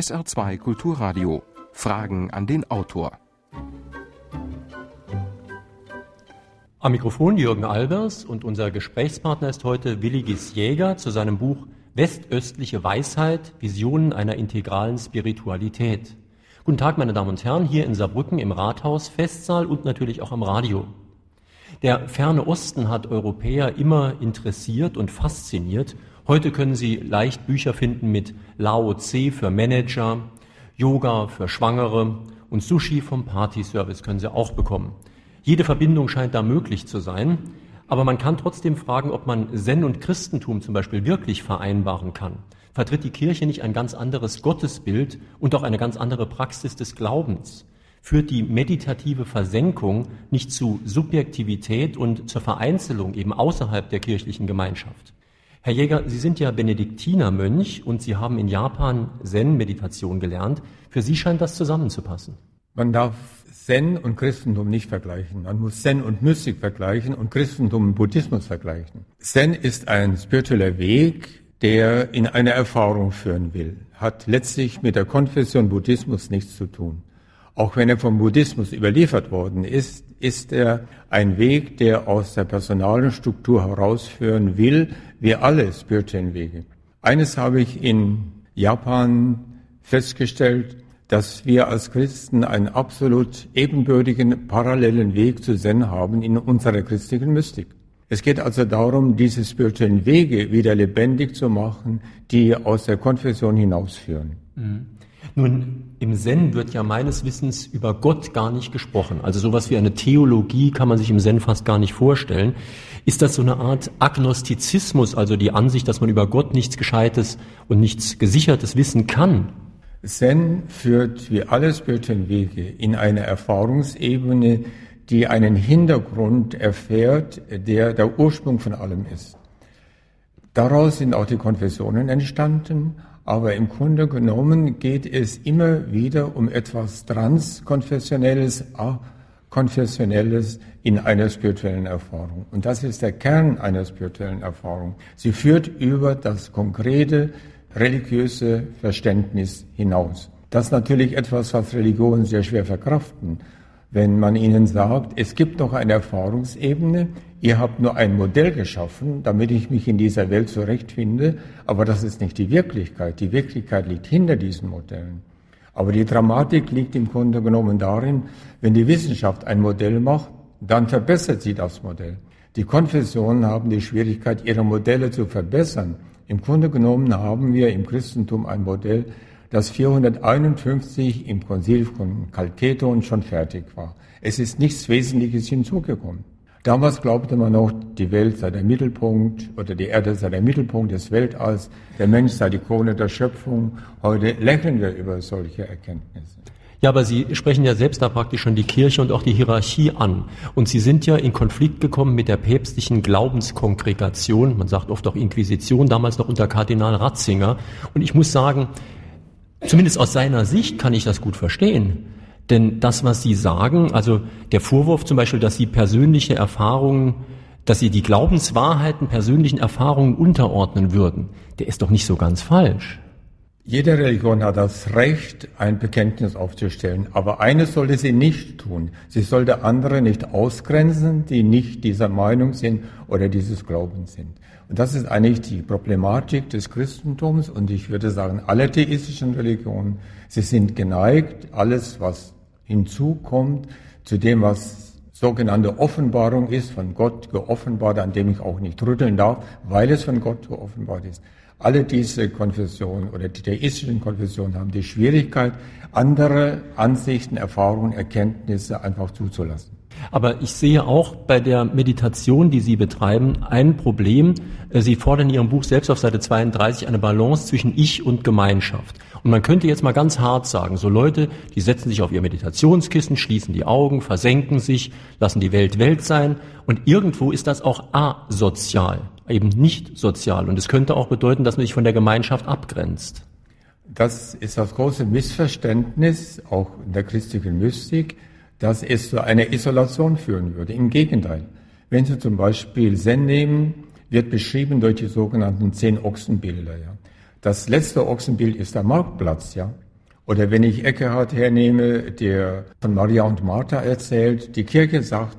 SR2 Kulturradio. Fragen an den Autor. Am Mikrofon Jürgen Albers und unser Gesprächspartner ist heute Willigis Jäger zu seinem Buch Westöstliche Weisheit, Visionen einer integralen Spiritualität. Guten Tag, meine Damen und Herren, hier in Saarbrücken im Rathaus, Festsaal und natürlich auch am Radio. Der ferne Osten hat Europäer immer interessiert und fasziniert. Heute können Sie leicht Bücher finden mit Lao Tse für Manager, Yoga für Schwangere und Sushi vom Partyservice können Sie auch bekommen. Jede Verbindung scheint da möglich zu sein, aber man kann trotzdem fragen, ob man Zen und Christentum zum Beispiel wirklich vereinbaren kann. Vertritt die Kirche nicht ein ganz anderes Gottesbild und auch eine ganz andere Praxis des Glaubens? Führt die meditative Versenkung nicht zu Subjektivität und zur Vereinzelung eben außerhalb der kirchlichen Gemeinschaft? Herr Jäger, Sie sind ja Benediktinermönch und Sie haben in Japan Zen-Meditation gelernt. Für Sie scheint das zusammenzupassen. Man darf Zen und Christentum nicht vergleichen. Man muss Zen und Mystik vergleichen und Christentum und Buddhismus vergleichen. Zen ist ein spiritueller Weg, der in eine Erfahrung führen will, hat letztlich mit der Konfession Buddhismus nichts zu tun. Auch wenn er vom Buddhismus überliefert worden ist, ist er ein Weg, der aus der personalen Struktur herausführen will, wie alle spirituellen Wege. Eines habe ich in Japan festgestellt, dass wir als Christen einen absolut ebenbürtigen, parallelen Weg zu Zen haben in unserer christlichen Mystik. Es geht also darum, diese spirituellen Wege wieder lebendig zu machen, die aus der Konfession hinausführen. Mhm. Nun, im Zen wird ja meines Wissens über Gott gar nicht gesprochen. Also sowas wie eine Theologie kann man sich im Zen fast gar nicht vorstellen. Ist das so eine Art Agnostizismus, also die Ansicht, dass man über Gott nichts Gescheites und nichts Gesichertes wissen kann? Zen führt wie alle spirituellen Wege in eine Erfahrungsebene, die einen Hintergrund erfährt, der der Ursprung von allem ist. Daraus sind auch die Konfessionen entstanden aber im Grunde genommen geht es immer wieder um etwas Transkonfessionelles, Konfessionelles in einer spirituellen Erfahrung. Und das ist der Kern einer spirituellen Erfahrung. Sie führt über das konkrete religiöse Verständnis hinaus. Das ist natürlich etwas, was Religionen sehr schwer verkraften wenn man ihnen sagt, es gibt noch eine Erfahrungsebene, ihr habt nur ein Modell geschaffen, damit ich mich in dieser Welt zurechtfinde, aber das ist nicht die Wirklichkeit. Die Wirklichkeit liegt hinter diesen Modellen. Aber die Dramatik liegt im Grunde genommen darin, wenn die Wissenschaft ein Modell macht, dann verbessert sie das Modell. Die Konfessionen haben die Schwierigkeit, ihre Modelle zu verbessern. Im Grunde genommen haben wir im Christentum ein Modell, das 451 im Konzil von Kalketon schon fertig war. Es ist nichts Wesentliches hinzugekommen. Damals glaubte man noch, die Welt sei der Mittelpunkt oder die Erde sei der Mittelpunkt des Weltalls, der Mensch sei die Krone der Schöpfung. Heute lächeln wir über solche Erkenntnisse. Ja, aber Sie sprechen ja selbst da praktisch schon die Kirche und auch die Hierarchie an. Und Sie sind ja in Konflikt gekommen mit der päpstlichen Glaubenskongregation, man sagt oft auch Inquisition, damals noch unter Kardinal Ratzinger. Und ich muss sagen, Zumindest aus seiner Sicht kann ich das gut verstehen. Denn das, was Sie sagen, also der Vorwurf zum Beispiel, dass Sie persönliche Erfahrungen, dass Sie die Glaubenswahrheiten persönlichen Erfahrungen unterordnen würden, der ist doch nicht so ganz falsch. Jede Religion hat das Recht, ein Bekenntnis aufzustellen. Aber eines sollte sie nicht tun. Sie sollte andere nicht ausgrenzen, die nicht dieser Meinung sind oder dieses Glaubens sind. Und das ist eigentlich die Problematik des Christentums und ich würde sagen, alle theistischen Religionen, sie sind geneigt, alles, was hinzukommt, zu dem, was sogenannte Offenbarung ist, von Gott geoffenbart, an dem ich auch nicht rütteln darf, weil es von Gott geoffenbart ist. Alle diese Konfessionen oder die theistischen Konfessionen haben die Schwierigkeit, andere Ansichten, Erfahrungen, Erkenntnisse einfach zuzulassen. Aber ich sehe auch bei der Meditation, die Sie betreiben, ein Problem. Äh, Sie fordern in Ihrem Buch selbst auf Seite 32 eine Balance zwischen Ich und Gemeinschaft. Und man könnte jetzt mal ganz hart sagen, so Leute, die setzen sich auf ihr Meditationskissen, schließen die Augen, versenken sich, lassen die Welt Welt sein. Und irgendwo ist das auch asozial, eben nicht sozial. Und es könnte auch bedeuten, dass man sich von der Gemeinschaft abgrenzt. Das ist das große Missverständnis, auch in der christlichen Mystik dass es zu einer Isolation führen würde. Im Gegenteil. Wenn Sie zum Beispiel Zen nehmen, wird beschrieben durch die sogenannten zehn Ochsenbilder. Ja. Das letzte Ochsenbild ist der Marktplatz. Ja. Oder wenn ich Eckehard hernehme, der von Maria und Martha erzählt, die Kirche sagt,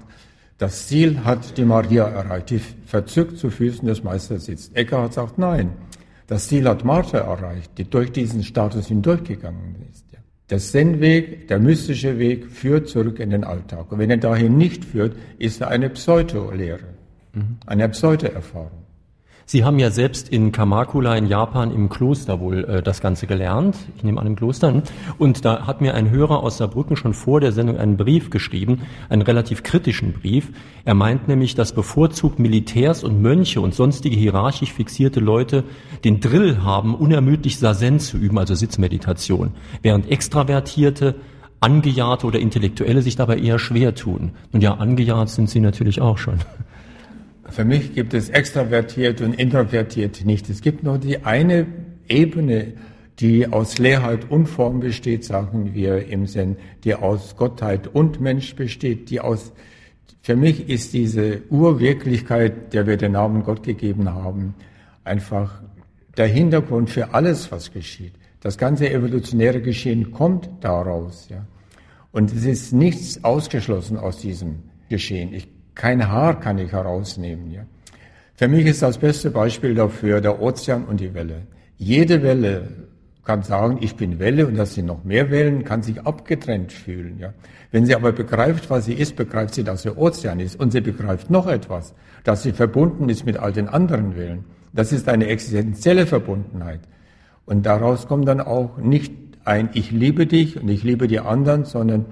das Ziel hat die Maria erreicht, die verzückt zu Füßen des Meisters sitzt. Eckehard sagt nein. Das Ziel hat Martha erreicht, die durch diesen Status hindurchgegangen ist. Der Zen-Weg, der mystische Weg, führt zurück in den Alltag. Und wenn er dahin nicht führt, ist er eine Pseudo-Lehre, mhm. eine Pseudo-Erfahrung. Sie haben ja selbst in Kamakula in Japan im Kloster wohl äh, das Ganze gelernt. Ich nehme an im Kloster. Und da hat mir ein Hörer aus Saarbrücken schon vor der Sendung einen Brief geschrieben, einen relativ kritischen Brief. Er meint nämlich, dass bevorzugt Militärs und Mönche und sonstige hierarchisch fixierte Leute den Drill haben, unermüdlich Sazen zu üben, also Sitzmeditation, während Extravertierte Angejahte oder Intellektuelle sich dabei eher schwer tun. Und ja, angejahrt sind sie natürlich auch schon. Für mich gibt es extravertiert und introvertiert nicht. Es gibt nur die eine Ebene, die aus Leerheit und Form besteht, sagen wir im Sinn, die aus Gottheit und Mensch besteht, die aus, für mich ist diese Urwirklichkeit, der wir den Namen Gott gegeben haben, einfach der Hintergrund für alles, was geschieht. Das ganze evolutionäre Geschehen kommt daraus, ja. Und es ist nichts ausgeschlossen aus diesem Geschehen. Ich kein Haar kann ich herausnehmen. Ja. Für mich ist das beste Beispiel dafür der Ozean und die Welle. Jede Welle kann sagen, ich bin Welle und dass sie noch mehr Wellen, kann sich abgetrennt fühlen. Ja. Wenn sie aber begreift, was sie ist, begreift sie, dass sie Ozean ist und sie begreift noch etwas, dass sie verbunden ist mit all den anderen Wellen. Das ist eine existenzielle Verbundenheit. Und daraus kommt dann auch nicht ein Ich liebe dich und ich liebe die anderen, sondern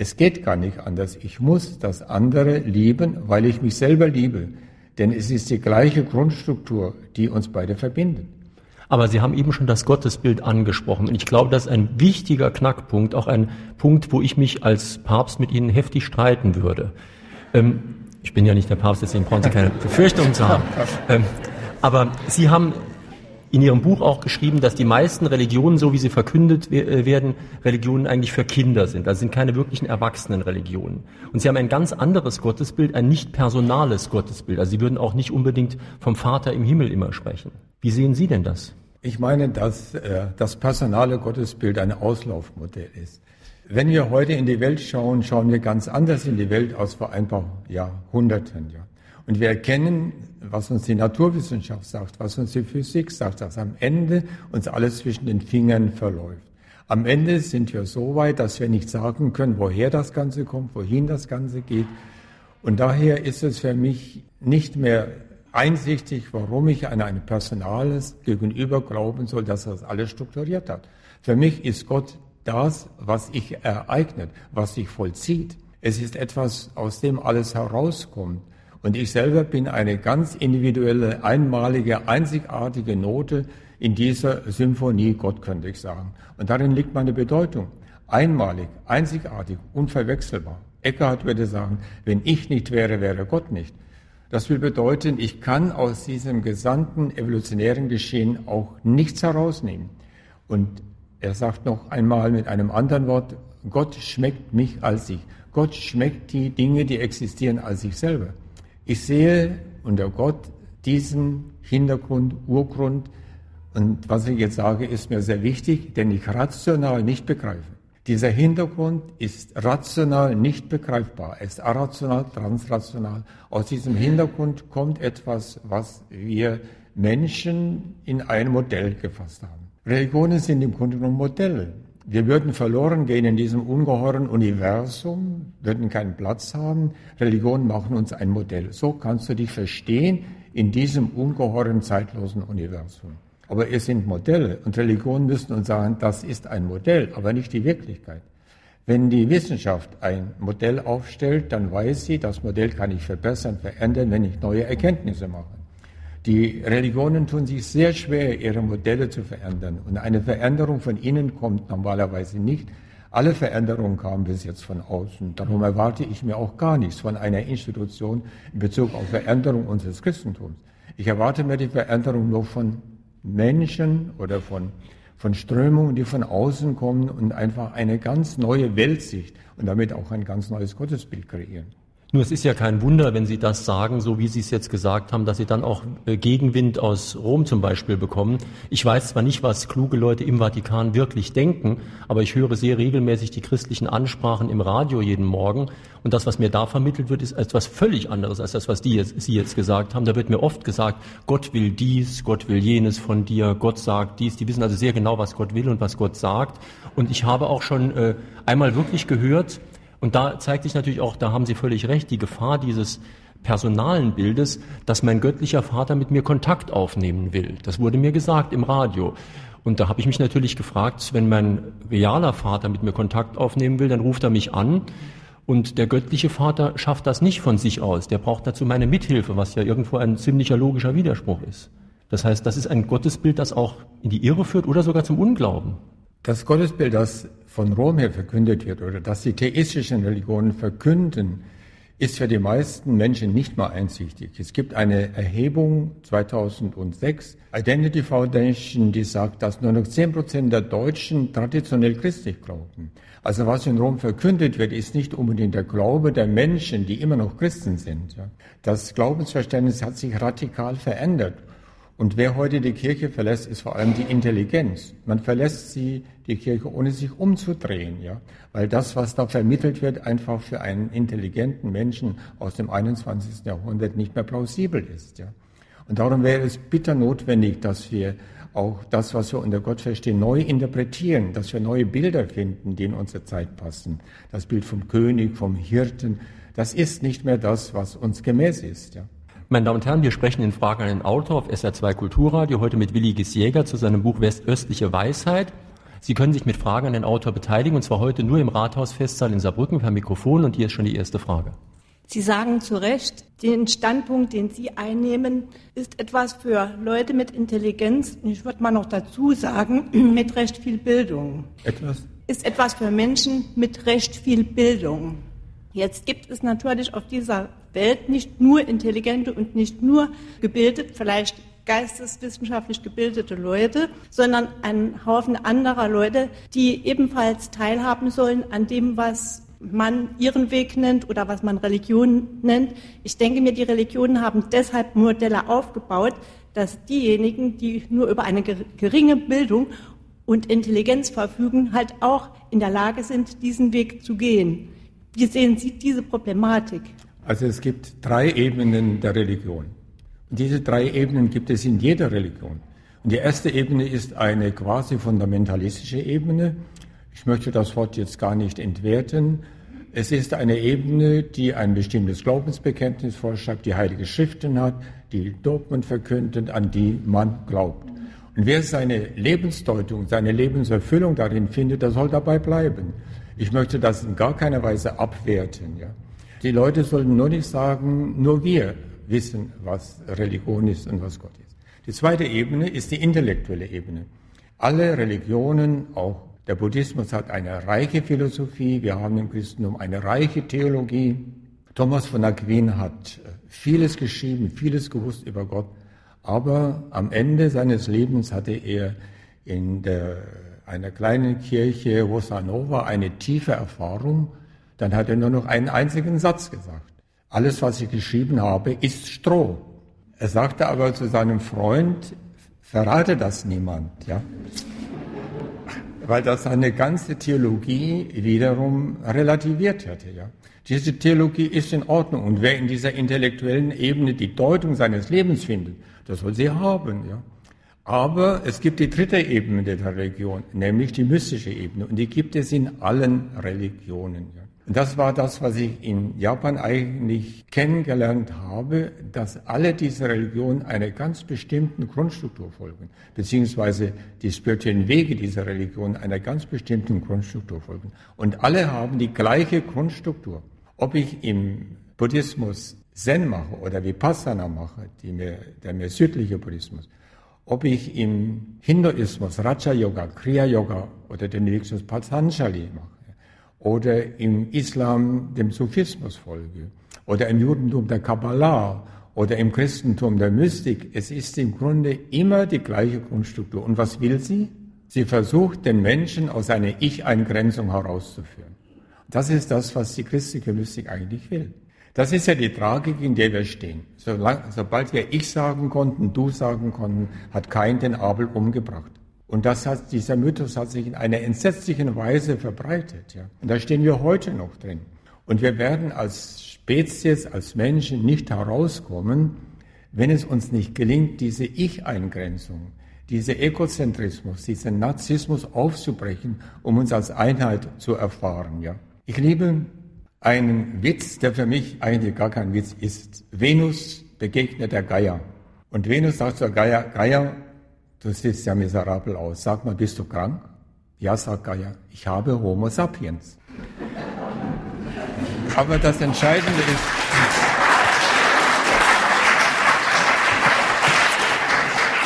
es geht gar nicht anders. Ich muss das andere lieben, weil ich mich selber liebe. Denn es ist die gleiche Grundstruktur, die uns beide verbindet. Aber Sie haben eben schon das Gottesbild angesprochen. Und ich glaube, das ist ein wichtiger Knackpunkt, auch ein Punkt, wo ich mich als Papst mit Ihnen heftig streiten würde. Ähm, ich bin ja nicht der Papst, deswegen brauchen Sie keine Befürchtungen zu haben. Ähm, aber Sie haben in Ihrem Buch auch geschrieben, dass die meisten Religionen, so wie sie verkündet äh, werden, Religionen eigentlich für Kinder sind. Das sind keine wirklichen erwachsenen Religionen. Und Sie haben ein ganz anderes Gottesbild, ein nicht personales Gottesbild. Also Sie würden auch nicht unbedingt vom Vater im Himmel immer sprechen. Wie sehen Sie denn das? Ich meine, dass äh, das personale Gottesbild ein Auslaufmodell ist. Wenn wir heute in die Welt schauen, schauen wir ganz anders in die Welt als vor ein paar Jahrhunderten. Ja. Und wir erkennen, was uns die Naturwissenschaft sagt, was uns die Physik sagt, dass am Ende uns alles zwischen den Fingern verläuft. Am Ende sind wir so weit, dass wir nicht sagen können, woher das Ganze kommt, wohin das Ganze geht. Und daher ist es für mich nicht mehr einsichtig, warum ich an ein Personales gegenüber glauben soll, dass das alles strukturiert hat. Für mich ist Gott das, was sich ereignet, was sich vollzieht. Es ist etwas, aus dem alles herauskommt. Und ich selber bin eine ganz individuelle, einmalige, einzigartige Note in dieser Symphonie Gott, könnte ich sagen. Und darin liegt meine Bedeutung. Einmalig, einzigartig, unverwechselbar. Eckhart würde sagen, wenn ich nicht wäre, wäre Gott nicht. Das will bedeuten, ich kann aus diesem gesamten evolutionären Geschehen auch nichts herausnehmen. Und er sagt noch einmal mit einem anderen Wort, Gott schmeckt mich als ich. Gott schmeckt die Dinge, die existieren, als ich selber. Ich sehe unter Gott diesen Hintergrund, Urgrund. Und was ich jetzt sage, ist mir sehr wichtig, denn ich rational nicht begreife. Dieser Hintergrund ist rational nicht begreifbar. Er ist irrational, transrational. Aus diesem Hintergrund kommt etwas, was wir Menschen in ein Modell gefasst haben. Religionen sind im Grunde genommen Modelle. Wir würden verloren gehen in diesem ungeheuren Universum, würden keinen Platz haben. Religionen machen uns ein Modell. So kannst du dich verstehen in diesem ungeheuren zeitlosen Universum. Aber es sind Modelle und Religionen müssen uns sagen, das ist ein Modell, aber nicht die Wirklichkeit. Wenn die Wissenschaft ein Modell aufstellt, dann weiß sie, das Modell kann ich verbessern, verändern, wenn ich neue Erkenntnisse mache. Die Religionen tun sich sehr schwer, ihre Modelle zu verändern. Und eine Veränderung von innen kommt normalerweise nicht. Alle Veränderungen kamen bis jetzt von außen. Darum erwarte ich mir auch gar nichts von einer Institution in Bezug auf Veränderung unseres Christentums. Ich erwarte mir die Veränderung nur von Menschen oder von, von Strömungen, die von außen kommen und einfach eine ganz neue Weltsicht und damit auch ein ganz neues Gottesbild kreieren. Nur es ist ja kein Wunder, wenn Sie das sagen, so wie Sie es jetzt gesagt haben, dass Sie dann auch äh, Gegenwind aus Rom zum Beispiel bekommen. Ich weiß zwar nicht, was kluge Leute im Vatikan wirklich denken, aber ich höre sehr regelmäßig die christlichen Ansprachen im Radio jeden Morgen. Und das, was mir da vermittelt wird, ist etwas völlig anderes als das, was die jetzt, Sie jetzt gesagt haben. Da wird mir oft gesagt, Gott will dies, Gott will jenes von dir, Gott sagt dies. Die wissen also sehr genau, was Gott will und was Gott sagt. Und ich habe auch schon äh, einmal wirklich gehört, und da zeigt sich natürlich auch, da haben Sie völlig recht, die Gefahr dieses personalen Bildes, dass mein göttlicher Vater mit mir Kontakt aufnehmen will. Das wurde mir gesagt im Radio. Und da habe ich mich natürlich gefragt, wenn mein realer Vater mit mir Kontakt aufnehmen will, dann ruft er mich an. Und der göttliche Vater schafft das nicht von sich aus. Der braucht dazu meine Mithilfe, was ja irgendwo ein ziemlicher logischer Widerspruch ist. Das heißt, das ist ein Gottesbild, das auch in die Irre führt oder sogar zum Unglauben. Das Gottesbild, das von Rom her verkündet wird oder das die theistischen Religionen verkünden, ist für die meisten Menschen nicht mal einsichtig. Es gibt eine Erhebung 2006, Identity Foundation, die sagt, dass nur noch 10 Prozent der Deutschen traditionell christlich glauben. Also was in Rom verkündet wird, ist nicht unbedingt der Glaube der Menschen, die immer noch Christen sind. Das Glaubensverständnis hat sich radikal verändert. Und wer heute die Kirche verlässt, ist vor allem die Intelligenz. Man verlässt sie, die Kirche, ohne sich umzudrehen, ja. Weil das, was da vermittelt wird, einfach für einen intelligenten Menschen aus dem 21. Jahrhundert nicht mehr plausibel ist, ja. Und darum wäre es bitter notwendig, dass wir auch das, was wir unter Gott verstehen, neu interpretieren, dass wir neue Bilder finden, die in unsere Zeit passen. Das Bild vom König, vom Hirten, das ist nicht mehr das, was uns gemäß ist, ja. Meine Damen und Herren, wir sprechen in Fragen an den Autor auf SR2 Kulturradio heute mit Willi Gisjäger zu seinem Buch Westöstliche Weisheit. Sie können sich mit Fragen an den Autor beteiligen und zwar heute nur im Rathausfestsaal in Saarbrücken per Mikrofon und hier ist schon die erste Frage. Sie sagen zu Recht, den Standpunkt, den Sie einnehmen, ist etwas für Leute mit Intelligenz, ich würde mal noch dazu sagen, mit recht viel Bildung. Etwas? Ist etwas für Menschen mit recht viel Bildung. Jetzt gibt es natürlich auf dieser Welt nicht nur intelligente und nicht nur gebildet, vielleicht geisteswissenschaftlich gebildete Leute, sondern einen Haufen anderer Leute, die ebenfalls teilhaben sollen an dem, was man ihren Weg nennt oder was man Religion nennt. Ich denke mir, die Religionen haben deshalb Modelle aufgebaut, dass diejenigen, die nur über eine geringe Bildung und Intelligenz verfügen, halt auch in der Lage sind, diesen Weg zu gehen. Wie sehen Sie diese Problematik? Also es gibt drei Ebenen der Religion. Und diese drei Ebenen gibt es in jeder Religion. Und die erste Ebene ist eine quasi fundamentalistische Ebene. Ich möchte das Wort jetzt gar nicht entwerten. Es ist eine Ebene, die ein bestimmtes Glaubensbekenntnis vorschreibt, die heilige Schriften hat, die Dogmen verkündet, an die man glaubt. Und wer seine Lebensdeutung, seine Lebenserfüllung darin findet, der soll dabei bleiben. Ich möchte das in gar keiner Weise abwerten. Ja. Die Leute sollten nur nicht sagen, nur wir wissen, was Religion ist und was Gott ist. Die zweite Ebene ist die intellektuelle Ebene. Alle Religionen, auch der Buddhismus hat eine reiche Philosophie, wir haben im Christentum eine reiche Theologie. Thomas von Aquin hat vieles geschrieben, vieles gewusst über Gott, aber am Ende seines Lebens hatte er in der einer kleinen Kirche Rosanova eine tiefe Erfahrung, dann hat er nur noch einen einzigen Satz gesagt. Alles, was ich geschrieben habe, ist Stroh. Er sagte aber zu seinem Freund, verrate das niemand, ja. Weil das seine ganze Theologie wiederum relativiert hätte, ja. Diese Theologie ist in Ordnung und wer in dieser intellektuellen Ebene die Deutung seines Lebens findet, das soll sie haben, ja. Aber es gibt die dritte Ebene der Religion, nämlich die mystische Ebene. Und die gibt es in allen Religionen. Und das war das, was ich in Japan eigentlich kennengelernt habe, dass alle diese Religionen einer ganz bestimmten Grundstruktur folgen, beziehungsweise die spirituellen Wege dieser Religion einer ganz bestimmten Grundstruktur folgen. Und alle haben die gleiche Grundstruktur. Ob ich im Buddhismus Zen mache oder Vipassana mache, mehr, der mehr südliche Buddhismus, ob ich im Hinduismus Raja Yoga, Kriya Yoga oder den Buddhismus Patanjali mache oder im Islam dem Sufismus folge oder im Judentum der Kabbalah oder im Christentum der Mystik, es ist im Grunde immer die gleiche Grundstruktur. Und was will sie? Sie versucht, den Menschen aus einer Ich-Eingrenzung herauszuführen. Das ist das, was die christliche Mystik eigentlich will. Das ist ja die Tragik, in der wir stehen. sobald wir ich sagen konnten, du sagen konnten, hat kein den Abel umgebracht. Und das hat, dieser Mythos hat sich in einer entsetzlichen Weise verbreitet. Ja. Und da stehen wir heute noch drin. Und wir werden als Spezies, als Menschen nicht herauskommen, wenn es uns nicht gelingt, diese Ich-Eingrenzung, diese Egozentrismus, diesen Narzissmus aufzubrechen, um uns als Einheit zu erfahren. Ja. Ich liebe einen Witz, der für mich eigentlich gar kein Witz ist. Venus begegnet der Geier. Und Venus sagt zur Geier, Geier, du siehst ja miserabel aus. Sag mal, bist du krank? Ja, sagt Geier, ich habe Homo sapiens. Aber das Entscheidende ist,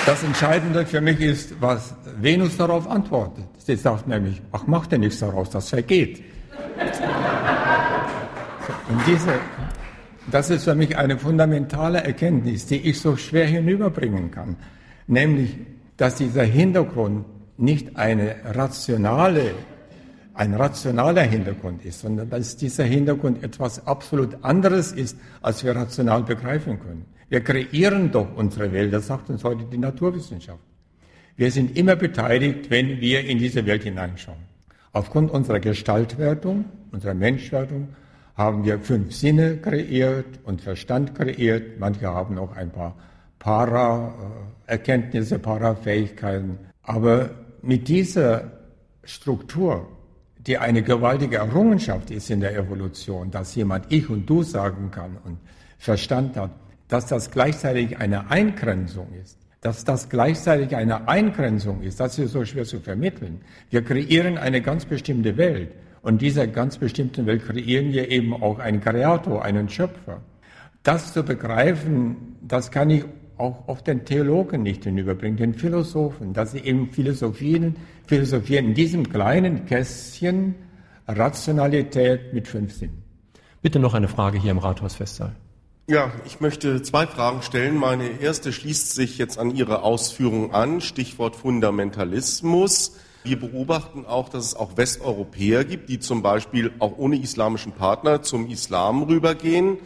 das Entscheidende für mich ist, was Venus darauf antwortet. Sie sagt nämlich, ach, mach dir nichts daraus, das vergeht. Und diese, das ist für mich eine fundamentale Erkenntnis, die ich so schwer hinüberbringen kann. Nämlich, dass dieser Hintergrund nicht eine rationale, ein rationaler Hintergrund ist, sondern dass dieser Hintergrund etwas absolut anderes ist, als wir rational begreifen können. Wir kreieren doch unsere Welt, das sagt uns heute die Naturwissenschaft. Wir sind immer beteiligt, wenn wir in diese Welt hineinschauen. Aufgrund unserer Gestaltwertung, unserer Menschwertung, haben wir fünf Sinne kreiert und Verstand kreiert. Manche haben auch ein paar Para-Erkenntnisse, Para-Fähigkeiten. Aber mit dieser Struktur, die eine gewaltige Errungenschaft ist in der Evolution, dass jemand ich und du sagen kann und Verstand hat, dass das gleichzeitig eine Eingrenzung ist, dass das gleichzeitig eine Eingrenzung ist, das ist so schwer zu vermitteln. Wir kreieren eine ganz bestimmte Welt und dieser ganz bestimmten Welt kreieren wir eben auch einen Kreator, einen Schöpfer. Das zu begreifen, das kann ich auch auf den Theologen nicht hinüberbringen, den Philosophen, dass sie eben Philosophien, philosophieren in diesem kleinen Kästchen Rationalität mit fünf Sinnen. Bitte noch eine Frage hier im Rathausfestsaal. Ja, ich möchte zwei Fragen stellen. Meine erste schließt sich jetzt an Ihre Ausführung an, Stichwort Fundamentalismus. Wir beobachten auch, dass es auch Westeuropäer gibt, die zum Beispiel auch ohne islamischen Partner zum Islam rübergehen,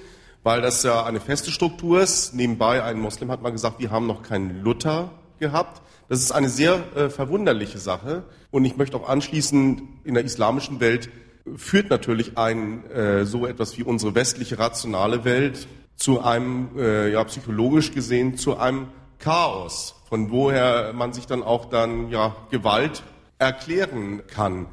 weil das ja eine feste Struktur ist. Nebenbei, ein Moslem hat mal gesagt, wir haben noch keinen Luther gehabt. Das ist eine sehr äh, verwunderliche Sache. Und ich möchte auch anschließen, in der islamischen Welt führt natürlich ein äh, so etwas wie unsere westliche rationale Welt zu einem, äh, ja, psychologisch gesehen, zu einem Chaos, von woher man sich dann auch dann, ja, Gewalt erklären kann.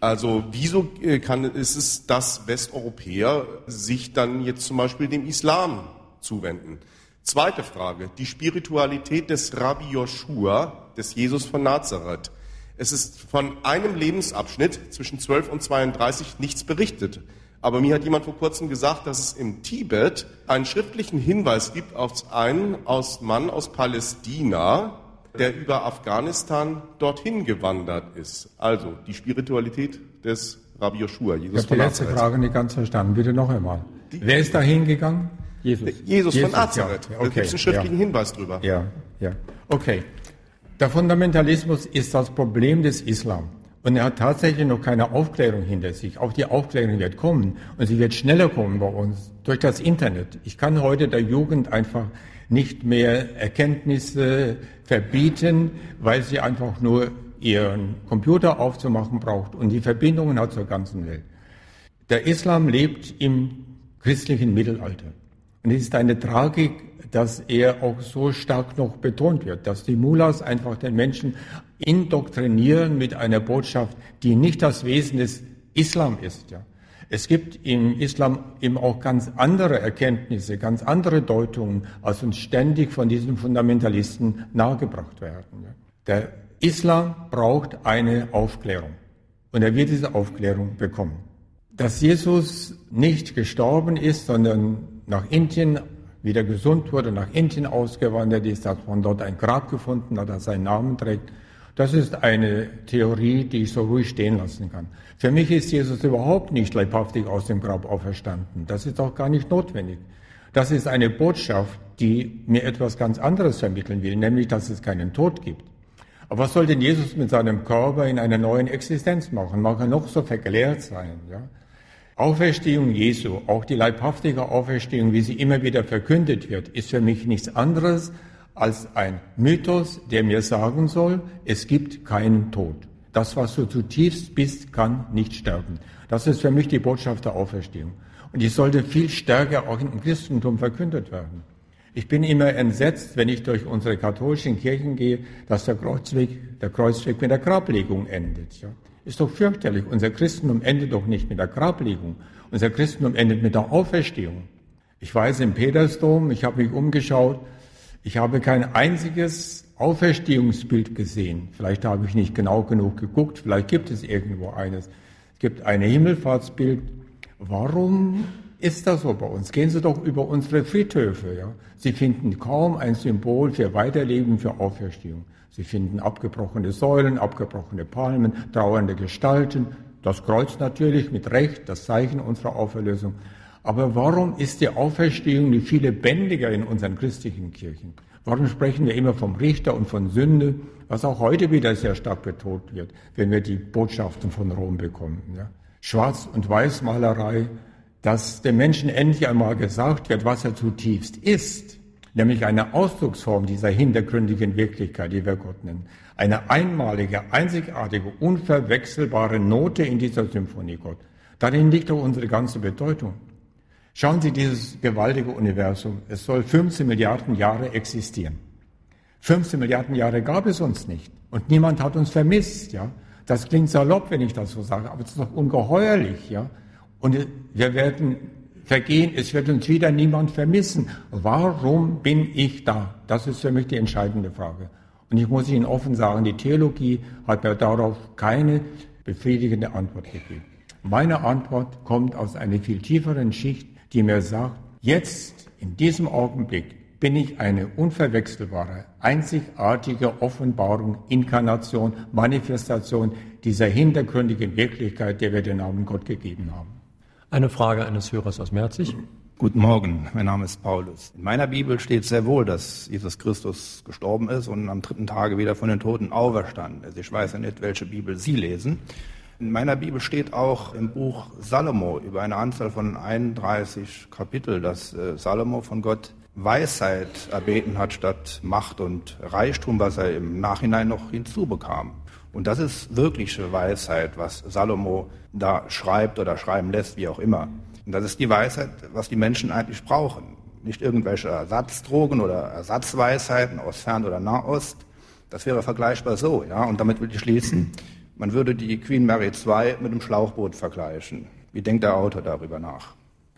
Also wieso äh, kann ist es, dass Westeuropäer sich dann jetzt zum Beispiel dem Islam zuwenden? Zweite Frage, die Spiritualität des Rabbi Joshua, des Jesus von Nazareth. Es ist von einem Lebensabschnitt zwischen 12 und 32 nichts berichtet. Aber mir hat jemand vor kurzem gesagt, dass es im Tibet einen schriftlichen Hinweis gibt auf einen aus Mann aus Palästina, der über Afghanistan dorthin gewandert ist. Also die Spiritualität des Rabbi Joshua, Jesus ich habe die letzte Frage nicht ganz verstanden. Bitte noch einmal. Die, Wer ist da hingegangen? Jesus. Jesus, Jesus von Nazareth. Ja. Okay. Da gibt es einen schriftlichen ja. Hinweis drüber. Ja, ja. Okay. Der Fundamentalismus ist das Problem des Islam. Und er hat tatsächlich noch keine Aufklärung hinter sich. Auch die Aufklärung wird kommen. Und sie wird schneller kommen bei uns durch das Internet. Ich kann heute der Jugend einfach nicht mehr Erkenntnisse verbieten, weil sie einfach nur ihren Computer aufzumachen braucht und die Verbindungen hat zur ganzen Welt. Der Islam lebt im christlichen Mittelalter. Und es ist eine Tragik, dass er auch so stark noch betont wird, dass die Mullahs einfach den Menschen indoktrinieren mit einer Botschaft, die nicht das Wesen des Islam ist. Ja. Es gibt im Islam eben auch ganz andere Erkenntnisse, ganz andere Deutungen, als uns ständig von diesen Fundamentalisten nahegebracht werden. Der Islam braucht eine Aufklärung und er wird diese Aufklärung bekommen. Dass Jesus nicht gestorben ist, sondern nach Indien wieder gesund wurde, nach Indien ausgewandert ist, dass man dort ein Grab gefunden hat, das seinen Namen trägt, das ist eine Theorie, die ich so ruhig stehen lassen kann. Für mich ist Jesus überhaupt nicht leibhaftig aus dem Grab auferstanden. Das ist auch gar nicht notwendig. Das ist eine Botschaft, die mir etwas ganz anderes vermitteln will, nämlich, dass es keinen Tod gibt. Aber was soll denn Jesus mit seinem Körper in einer neuen Existenz machen? Mag er noch so verklärt sein? Ja? Auferstehung Jesu, auch die leibhaftige Auferstehung, wie sie immer wieder verkündet wird, ist für mich nichts anderes als ein Mythos, der mir sagen soll, es gibt keinen Tod. Das, was du zutiefst bist, kann nicht sterben. Das ist für mich die Botschaft der Auferstehung. Und die sollte viel stärker auch im Christentum verkündet werden. Ich bin immer entsetzt, wenn ich durch unsere katholischen Kirchen gehe, dass der Kreuzweg, der Kreuzweg mit der Grablegung endet. Ja. Ist doch fürchterlich. Unser Christentum endet doch nicht mit der Grablegung. Unser Christentum endet mit der Auferstehung. Ich weiß im Petersdom, ich habe mich umgeschaut, ich habe kein einziges Auferstehungsbild gesehen. Vielleicht habe ich nicht genau genug geguckt, vielleicht gibt es irgendwo eines. Es gibt ein Himmelfahrtsbild. Warum ist das so bei uns? Gehen Sie doch über unsere Friedhöfe. Ja? Sie finden kaum ein Symbol für Weiterleben, für Auferstehung. Sie finden abgebrochene Säulen, abgebrochene Palmen, trauernde Gestalten, das Kreuz natürlich mit Recht, das Zeichen unserer Auferlösung. Aber warum ist die Auferstehung nicht viel lebendiger in unseren christlichen Kirchen? Warum sprechen wir immer vom Richter und von Sünde, was auch heute wieder sehr stark betont wird, wenn wir die Botschaften von Rom bekommen? Ja? Schwarz- und Weißmalerei, dass dem Menschen endlich einmal gesagt wird, was er zutiefst ist nämlich eine Ausdrucksform dieser hintergründigen Wirklichkeit, die wir Gott nennen. Eine einmalige, einzigartige, unverwechselbare Note in dieser Symphonie Gott. Darin liegt doch unsere ganze Bedeutung. Schauen Sie dieses gewaltige Universum. Es soll 15 Milliarden Jahre existieren. 15 Milliarden Jahre gab es uns nicht. Und niemand hat uns vermisst, ja. Das klingt salopp, wenn ich das so sage, aber es ist doch ungeheuerlich, ja. Und wir werden vergehen, es wird uns wieder niemand vermissen. Warum bin ich da? Das ist für mich die entscheidende Frage. Und ich muss Ihnen offen sagen, die Theologie hat mir darauf keine befriedigende Antwort gegeben. Meine Antwort kommt aus einer viel tieferen Schicht, die mir sagt, jetzt, in diesem Augenblick, bin ich eine unverwechselbare, einzigartige Offenbarung, Inkarnation, Manifestation dieser hintergründigen Wirklichkeit, der wir den Namen Gott gegeben haben. Eine Frage eines Hörers aus Merzig. Guten Morgen, mein Name ist Paulus. In meiner Bibel steht sehr wohl, dass Jesus Christus gestorben ist und am dritten Tage wieder von den Toten auferstanden ist. Ich weiß ja nicht, welche Bibel Sie lesen. In meiner Bibel steht auch im Buch Salomo über eine Anzahl von 31 Kapitel, dass äh, Salomo von Gott Weisheit erbeten hat statt Macht und Reichtum, was er im Nachhinein noch hinzubekam. Und das ist wirkliche Weisheit, was Salomo da schreibt oder schreiben lässt, wie auch immer. Und das ist die Weisheit, was die Menschen eigentlich brauchen. Nicht irgendwelche Ersatzdrogen oder Ersatzweisheiten aus Fern- oder Nahost. Das wäre vergleichbar so, ja. Und damit will ich schließen. Man würde die Queen Mary II mit dem Schlauchboot vergleichen. Wie denkt der Autor darüber nach?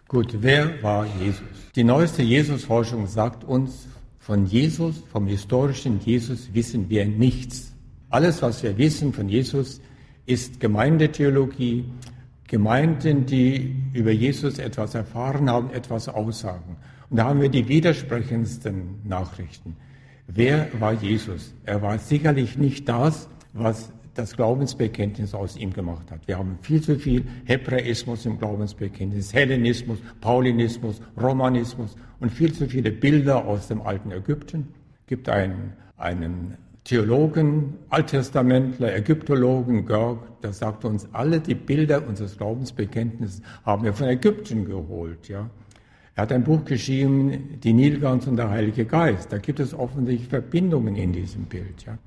Gut, wer war Jesus? Die neueste Jesus-Forschung sagt uns, von Jesus, vom historischen Jesus wissen wir nichts. Alles, was wir wissen von Jesus, ist Gemeindetheologie, Gemeinden, die über Jesus etwas erfahren haben, etwas aussagen. Und da haben wir die widersprechendsten Nachrichten. Wer war Jesus? Er war sicherlich nicht das, was das Glaubensbekenntnis aus ihm gemacht hat. Wir haben viel zu viel Hebräismus im Glaubensbekenntnis, Hellenismus, Paulinismus, Romanismus und viel zu viele Bilder aus dem alten Ägypten. Es gibt einen, einen Theologen, Alttestamentler, Ägyptologen, Görg, der sagt uns, alle die Bilder unseres Glaubensbekenntnisses haben wir von Ägypten geholt. Ja. Er hat ein Buch geschrieben, die Nilgans und der Heilige Geist. Da gibt es offensichtlich Verbindungen in diesem Bild. Ja.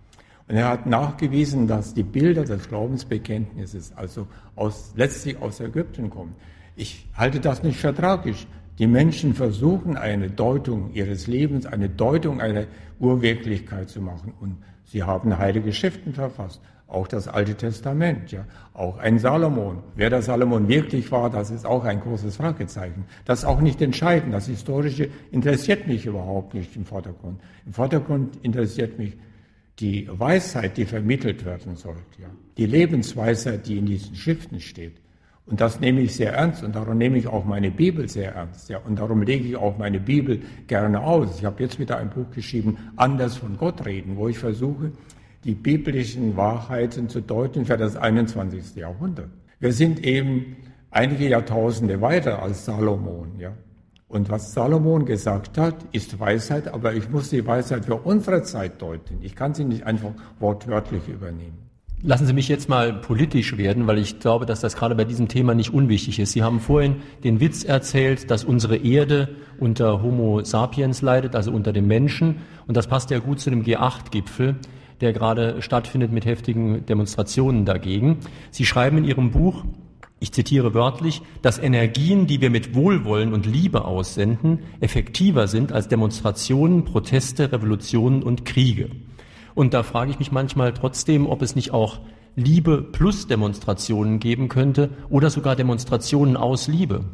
Und er hat nachgewiesen, dass die Bilder des Glaubensbekenntnisses also aus, letztlich aus Ägypten kommen. Ich halte das nicht für tragisch. Die Menschen versuchen eine Deutung ihres Lebens, eine Deutung einer Urwirklichkeit zu machen. Und sie haben heilige Schriften verfasst, auch das Alte Testament, ja, auch ein Salomon. Wer der Salomon wirklich war, das ist auch ein großes Fragezeichen. Das ist auch nicht entscheidend. Das Historische interessiert mich überhaupt nicht im Vordergrund. Im Vordergrund interessiert mich die Weisheit, die vermittelt werden sollte, ja. Die Lebensweisheit, die in diesen Schriften steht. Und das nehme ich sehr ernst und darum nehme ich auch meine Bibel sehr ernst. Ja. Und darum lege ich auch meine Bibel gerne aus. Ich habe jetzt wieder ein Buch geschrieben, Anders von Gott reden, wo ich versuche, die biblischen Wahrheiten zu deuten für das 21. Jahrhundert. Wir sind eben einige Jahrtausende weiter als Salomon. Ja. Und was Salomon gesagt hat, ist Weisheit, aber ich muss die Weisheit für unsere Zeit deuten. Ich kann sie nicht einfach wortwörtlich übernehmen. Lassen Sie mich jetzt mal politisch werden, weil ich glaube, dass das gerade bei diesem Thema nicht unwichtig ist. Sie haben vorhin den Witz erzählt, dass unsere Erde unter Homo sapiens leidet, also unter dem Menschen. Und das passt ja gut zu dem G8-Gipfel, der gerade stattfindet mit heftigen Demonstrationen dagegen. Sie schreiben in Ihrem Buch, ich zitiere wörtlich, dass Energien, die wir mit Wohlwollen und Liebe aussenden, effektiver sind als Demonstrationen, Proteste, Revolutionen und Kriege. Und da frage ich mich manchmal trotzdem, ob es nicht auch Liebe plus Demonstrationen geben könnte oder sogar Demonstrationen aus Liebe.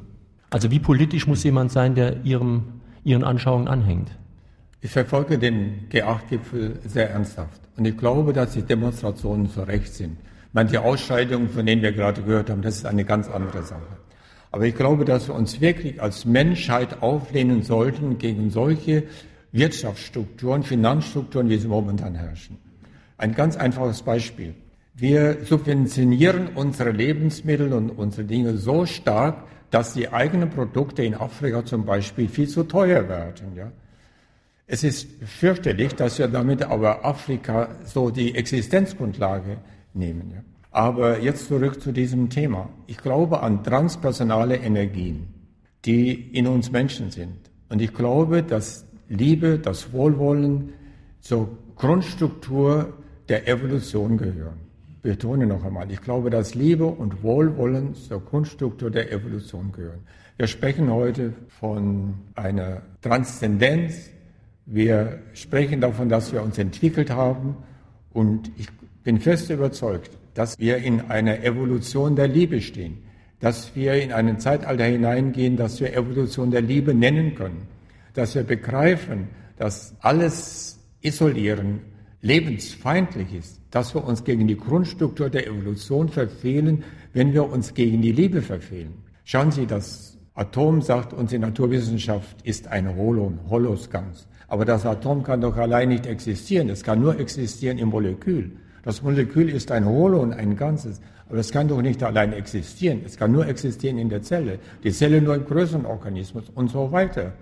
Also wie politisch muss jemand sein, der ihrem, ihren Anschauungen anhängt? Ich verfolge den G8-Gipfel sehr ernsthaft. Und ich glaube, dass die Demonstrationen zu Recht sind. Manche Ausscheidungen, von denen wir gerade gehört haben, das ist eine ganz andere Sache. Aber ich glaube, dass wir uns wirklich als Menschheit auflehnen sollten gegen solche Wirtschaftsstrukturen, Finanzstrukturen, wie sie momentan herrschen. Ein ganz einfaches Beispiel. Wir subventionieren unsere Lebensmittel und unsere Dinge so stark, dass die eigenen Produkte in Afrika zum Beispiel viel zu teuer werden. Ja? Es ist fürchterlich, dass wir damit aber Afrika so die Existenzgrundlage nehmen. Ja? Aber jetzt zurück zu diesem Thema. Ich glaube an transpersonale Energien, die in uns Menschen sind. Und ich glaube, dass Liebe, das Wohlwollen zur Grundstruktur der Evolution gehören. Ich betone noch einmal, ich glaube, dass Liebe und Wohlwollen zur Grundstruktur der Evolution gehören. Wir sprechen heute von einer Transzendenz. Wir sprechen davon, dass wir uns entwickelt haben. Und ich bin fest überzeugt, dass wir in einer Evolution der Liebe stehen. Dass wir in ein Zeitalter hineingehen, das wir Evolution der Liebe nennen können dass wir begreifen, dass alles Isolieren lebensfeindlich ist, dass wir uns gegen die Grundstruktur der Evolution verfehlen, wenn wir uns gegen die Liebe verfehlen. Schauen Sie, das Atom, sagt unsere Naturwissenschaft, ist ein Holon, Holoskans. Aber das Atom kann doch allein nicht existieren. Es kann nur existieren im Molekül. Das Molekül ist ein Holon, ein Ganzes. Aber es kann doch nicht allein existieren. Es kann nur existieren in der Zelle. Die Zelle nur im größeren Organismus und so weiter.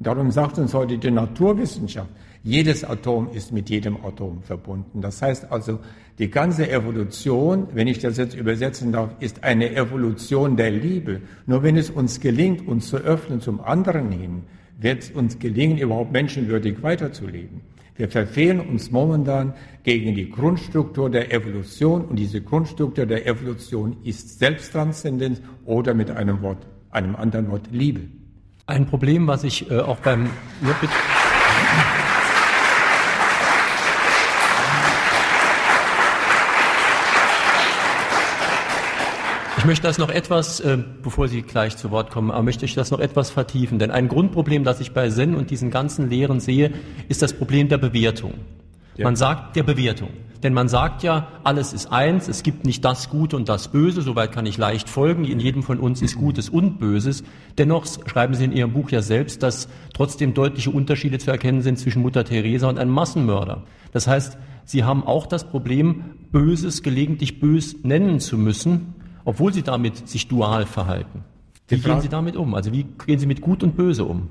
Darum sagt uns heute die Naturwissenschaft, jedes Atom ist mit jedem Atom verbunden. Das heißt also, die ganze Evolution, wenn ich das jetzt übersetzen darf, ist eine Evolution der Liebe. Nur wenn es uns gelingt, uns zu öffnen zum anderen hin, wird es uns gelingen, überhaupt menschenwürdig weiterzuleben. Wir verfehlen uns momentan gegen die Grundstruktur der Evolution und diese Grundstruktur der Evolution ist Selbsttranszendenz oder mit einem Wort, einem anderen Wort Liebe. Ein Problem, was ich äh, auch beim ja, bitte. Ich möchte das noch etwas, äh, bevor Sie gleich zu Wort kommen, aber möchte ich das noch etwas vertiefen. Denn ein Grundproblem, das ich bei Zen und diesen ganzen Lehren sehe, ist das Problem der Bewertung. Ja. Man sagt der Bewertung. Denn man sagt ja, alles ist eins, es gibt nicht das Gute und das Böse, soweit kann ich leicht folgen, in jedem von uns ist Gutes und Böses. Dennoch schreiben Sie in Ihrem Buch ja selbst, dass trotzdem deutliche Unterschiede zu erkennen sind zwischen Mutter Teresa und einem Massenmörder. Das heißt, Sie haben auch das Problem, Böses gelegentlich bös nennen zu müssen, obwohl Sie damit sich dual verhalten. Wie gehen Sie damit um? Also wie gehen Sie mit Gut und Böse um?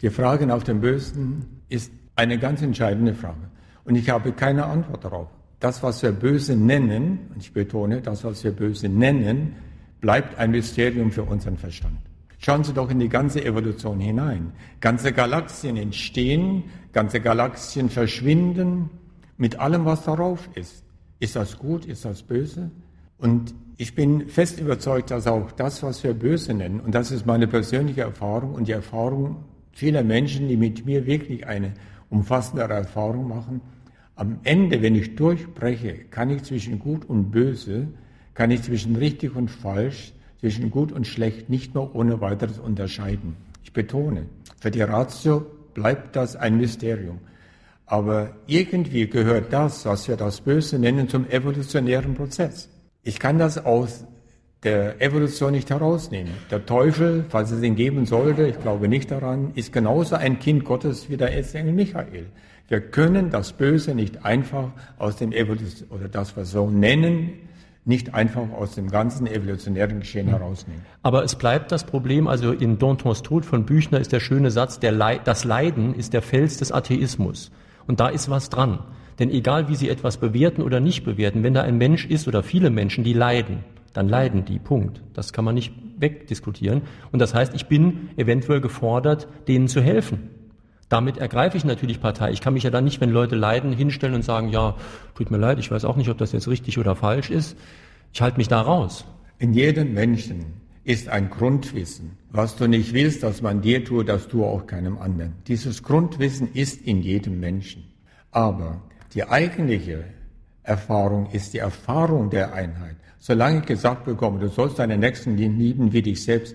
Die Frage nach dem Bösen ist eine ganz entscheidende Frage. Und ich habe keine Antwort darauf das, was wir böse nennen, und ich betone, das, was wir böse nennen, bleibt ein Mysterium für unseren Verstand. Schauen Sie doch in die ganze Evolution hinein. Ganze Galaxien entstehen, ganze Galaxien verschwinden mit allem, was darauf ist. Ist das gut? Ist das böse? Und ich bin fest überzeugt, dass auch das, was wir böse nennen, und das ist meine persönliche Erfahrung und die Erfahrung vieler Menschen, die mit mir wirklich eine umfassendere Erfahrung machen, am Ende, wenn ich durchbreche, kann ich zwischen Gut und Böse, kann ich zwischen richtig und falsch, zwischen Gut und Schlecht nicht mehr ohne weiteres unterscheiden. Ich betone, für die Ratio bleibt das ein Mysterium. Aber irgendwie gehört das, was wir das Böse nennen, zum evolutionären Prozess. Ich kann das aus der Evolution nicht herausnehmen. Der Teufel, falls es ihn geben sollte, ich glaube nicht daran, ist genauso ein Kind Gottes wie der Erzengel Michael. Wir können das Böse nicht einfach aus dem Evolution, oder das, was wir so nennen, nicht einfach aus dem ganzen evolutionären Geschehen hm. herausnehmen. Aber es bleibt das Problem, also in Dantons Tod von Büchner ist der schöne Satz, der Le das Leiden ist der Fels des Atheismus. Und da ist was dran. Denn egal wie Sie etwas bewerten oder nicht bewerten, wenn da ein Mensch ist oder viele Menschen, die leiden, dann leiden die. Punkt. Das kann man nicht wegdiskutieren. Und das heißt, ich bin eventuell gefordert, denen zu helfen. Damit ergreife ich natürlich Partei. Ich kann mich ja dann nicht, wenn Leute leiden, hinstellen und sagen, ja, tut mir leid, ich weiß auch nicht, ob das jetzt richtig oder falsch ist. Ich halte mich da raus. In jedem Menschen ist ein Grundwissen. Was du nicht willst, dass man dir tut, das tue auch keinem anderen. Dieses Grundwissen ist in jedem Menschen. Aber die eigentliche Erfahrung ist die Erfahrung der Einheit. Solange ich gesagt bekomme, du sollst deinen Nächsten lieben wie dich selbst,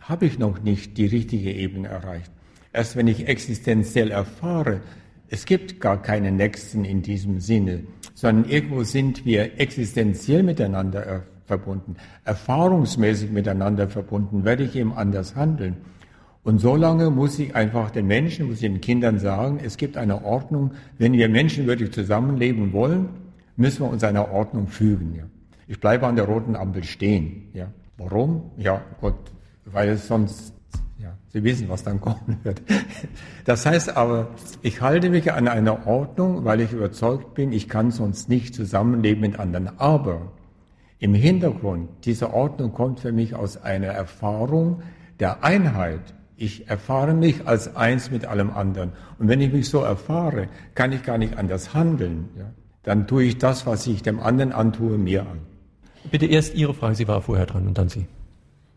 habe ich noch nicht die richtige Ebene erreicht. Erst wenn ich existenziell erfahre, es gibt gar keinen Nächsten in diesem Sinne, sondern irgendwo sind wir existenziell miteinander verbunden, erfahrungsmäßig miteinander verbunden, werde ich eben anders handeln. Und so lange muss ich einfach den Menschen, muss ich den Kindern sagen, es gibt eine Ordnung. Wenn wir Menschen wirklich zusammenleben wollen, müssen wir uns einer Ordnung fügen. Ja. Ich bleibe an der roten Ampel stehen. Ja. Warum? Ja, Gott, weil es sonst, ja, Sie wissen, was dann kommen wird. Das heißt aber, ich halte mich an einer Ordnung, weil ich überzeugt bin, ich kann sonst nicht zusammenleben mit anderen. Aber im Hintergrund dieser Ordnung kommt für mich aus einer Erfahrung der Einheit. Ich erfahre mich als eins mit allem anderen. Und wenn ich mich so erfahre, kann ich gar nicht anders handeln. Ja? Dann tue ich das, was ich dem anderen antue, mir an. Bitte erst Ihre Frage, Sie war vorher dran und dann Sie.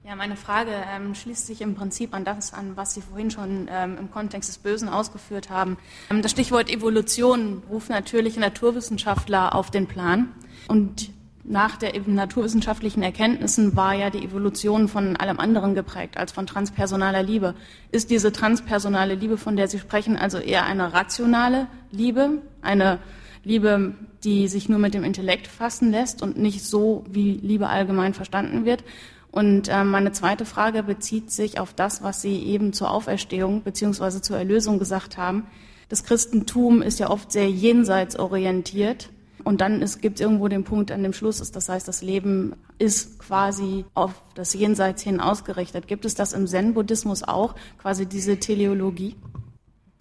Ja, meine Frage ähm, schließt sich im Prinzip an das an, was Sie vorhin schon ähm, im Kontext des Bösen ausgeführt haben. Ähm, das Stichwort Evolution ruft natürliche Naturwissenschaftler auf den Plan. Und nach der naturwissenschaftlichen Erkenntnissen war ja die Evolution von allem anderen geprägt als von transpersonaler Liebe. Ist diese transpersonale Liebe, von der Sie sprechen, also eher eine rationale Liebe, eine Liebe, die sich nur mit dem Intellekt fassen lässt und nicht so, wie Liebe allgemein verstanden wird? Und äh, meine zweite Frage bezieht sich auf das, was Sie eben zur Auferstehung beziehungsweise zur Erlösung gesagt haben. Das Christentum ist ja oft sehr jenseitsorientiert und dann gibt es irgendwo den Punkt an dem Schluss ist, das heißt, das Leben ist quasi auf das Jenseits hin ausgerichtet. Gibt es das im Zen-Buddhismus auch, quasi diese Teleologie?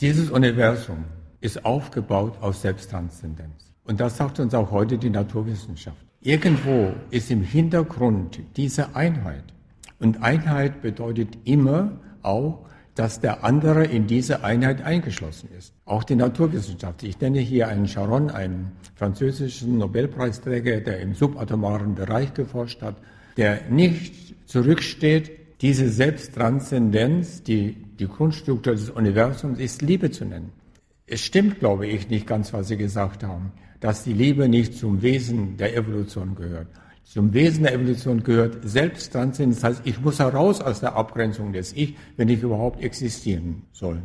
Dieses Universum ist aufgebaut aus Selbsttranszendenz. Und das sagt uns auch heute die Naturwissenschaft. Irgendwo ist im Hintergrund diese Einheit. Und Einheit bedeutet immer auch, dass der andere in diese Einheit eingeschlossen ist. Auch die Naturwissenschaft. Ich nenne hier einen Charon, einen französischen Nobelpreisträger, der im subatomaren Bereich geforscht hat, der nicht zurücksteht, diese Selbsttranszendenz, die die Grundstruktur des Universums ist, Liebe zu nennen. Es stimmt, glaube ich, nicht ganz, was Sie gesagt haben, dass die Liebe nicht zum Wesen der Evolution gehört. Zum Wesen der Evolution gehört Selbsttranszendenz. Das heißt, ich muss heraus aus der Abgrenzung des Ich, wenn ich überhaupt existieren soll.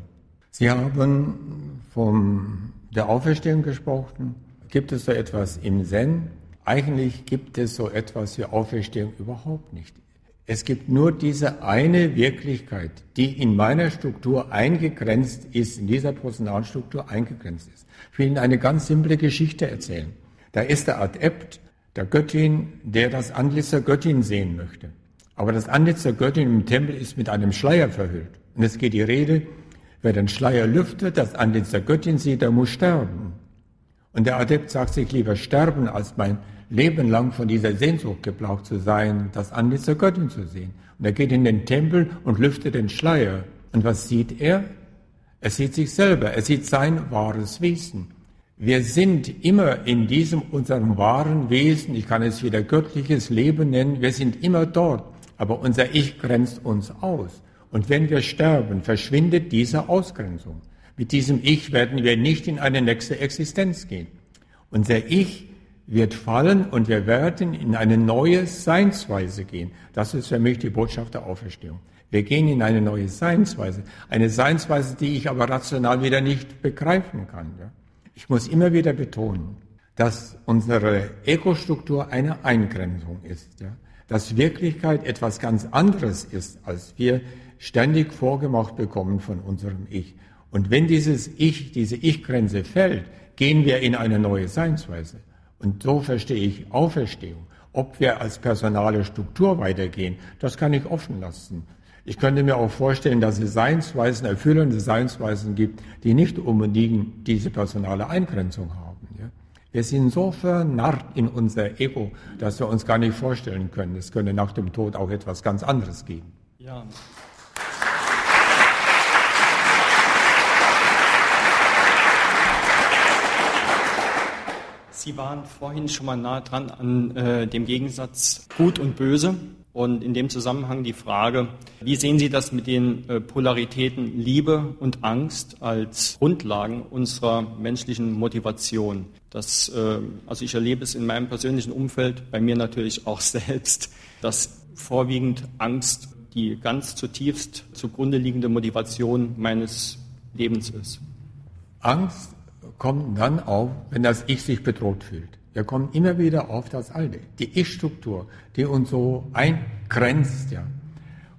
Sie haben von der Auferstehung gesprochen. Gibt es so etwas im Zen? Eigentlich gibt es so etwas wie Auferstehung überhaupt nicht. Es gibt nur diese eine Wirklichkeit, die in meiner Struktur eingegrenzt ist, in dieser personalen Struktur eingegrenzt ist. Ich will Ihnen eine ganz simple Geschichte erzählen. Da ist der Adept der Göttin, der das Antlitz der Göttin sehen möchte. Aber das Antlitz der Göttin im Tempel ist mit einem Schleier verhüllt. Und es geht die Rede, wer den Schleier lüftet, das Antlitz der Göttin sieht, der muss sterben. Und der Adept sagt sich lieber sterben, als mein Leben lang von dieser Sehnsucht gebraucht zu sein, das Antlitz der Göttin zu sehen. Und er geht in den Tempel und lüftet den Schleier. Und was sieht er? Er sieht sich selber, er sieht sein wahres Wesen. Wir sind immer in diesem unserem wahren Wesen, ich kann es wieder göttliches Leben nennen, wir sind immer dort, aber unser Ich grenzt uns aus. Und wenn wir sterben, verschwindet diese Ausgrenzung. Mit diesem Ich werden wir nicht in eine nächste Existenz gehen. Unser Ich wird fallen und wir werden in eine neue Seinsweise gehen. Das ist für mich die Botschaft der Auferstehung. Wir gehen in eine neue Seinsweise. Eine Seinsweise, die ich aber rational wieder nicht begreifen kann. Ich muss immer wieder betonen, dass unsere Ego-Struktur eine Eingrenzung ist, dass Wirklichkeit etwas ganz anderes ist, als wir ständig vorgemacht bekommen von unserem Ich. Und wenn dieses Ich, diese Ich-Grenze fällt, gehen wir in eine neue Seinsweise. Und so verstehe ich Auferstehung. Ob wir als personale Struktur weitergehen, das kann ich offen lassen. Ich könnte mir auch vorstellen, dass es Seinsweisen, erfüllende Seinsweisen gibt, die nicht unbedingt diese personale Eingrenzung haben. Ja. Wir sind so vernarrt in unser Ego, dass wir uns gar nicht vorstellen können, es könne nach dem Tod auch etwas ganz anderes geben. Ja. Sie waren vorhin schon mal nah dran an äh, dem Gegensatz Gut und Böse. Und in dem Zusammenhang die Frage, wie sehen Sie das mit den äh, Polaritäten Liebe und Angst als Grundlagen unserer menschlichen Motivation? Das, äh, also ich erlebe es in meinem persönlichen Umfeld, bei mir natürlich auch selbst, dass vorwiegend Angst die ganz zutiefst zugrunde liegende Motivation meines Lebens ist. Angst kommt dann auf, wenn das Ich sich bedroht fühlt. Wir kommen immer wieder auf das Alte, die Ich-Struktur, die uns so eingrenzt, ja.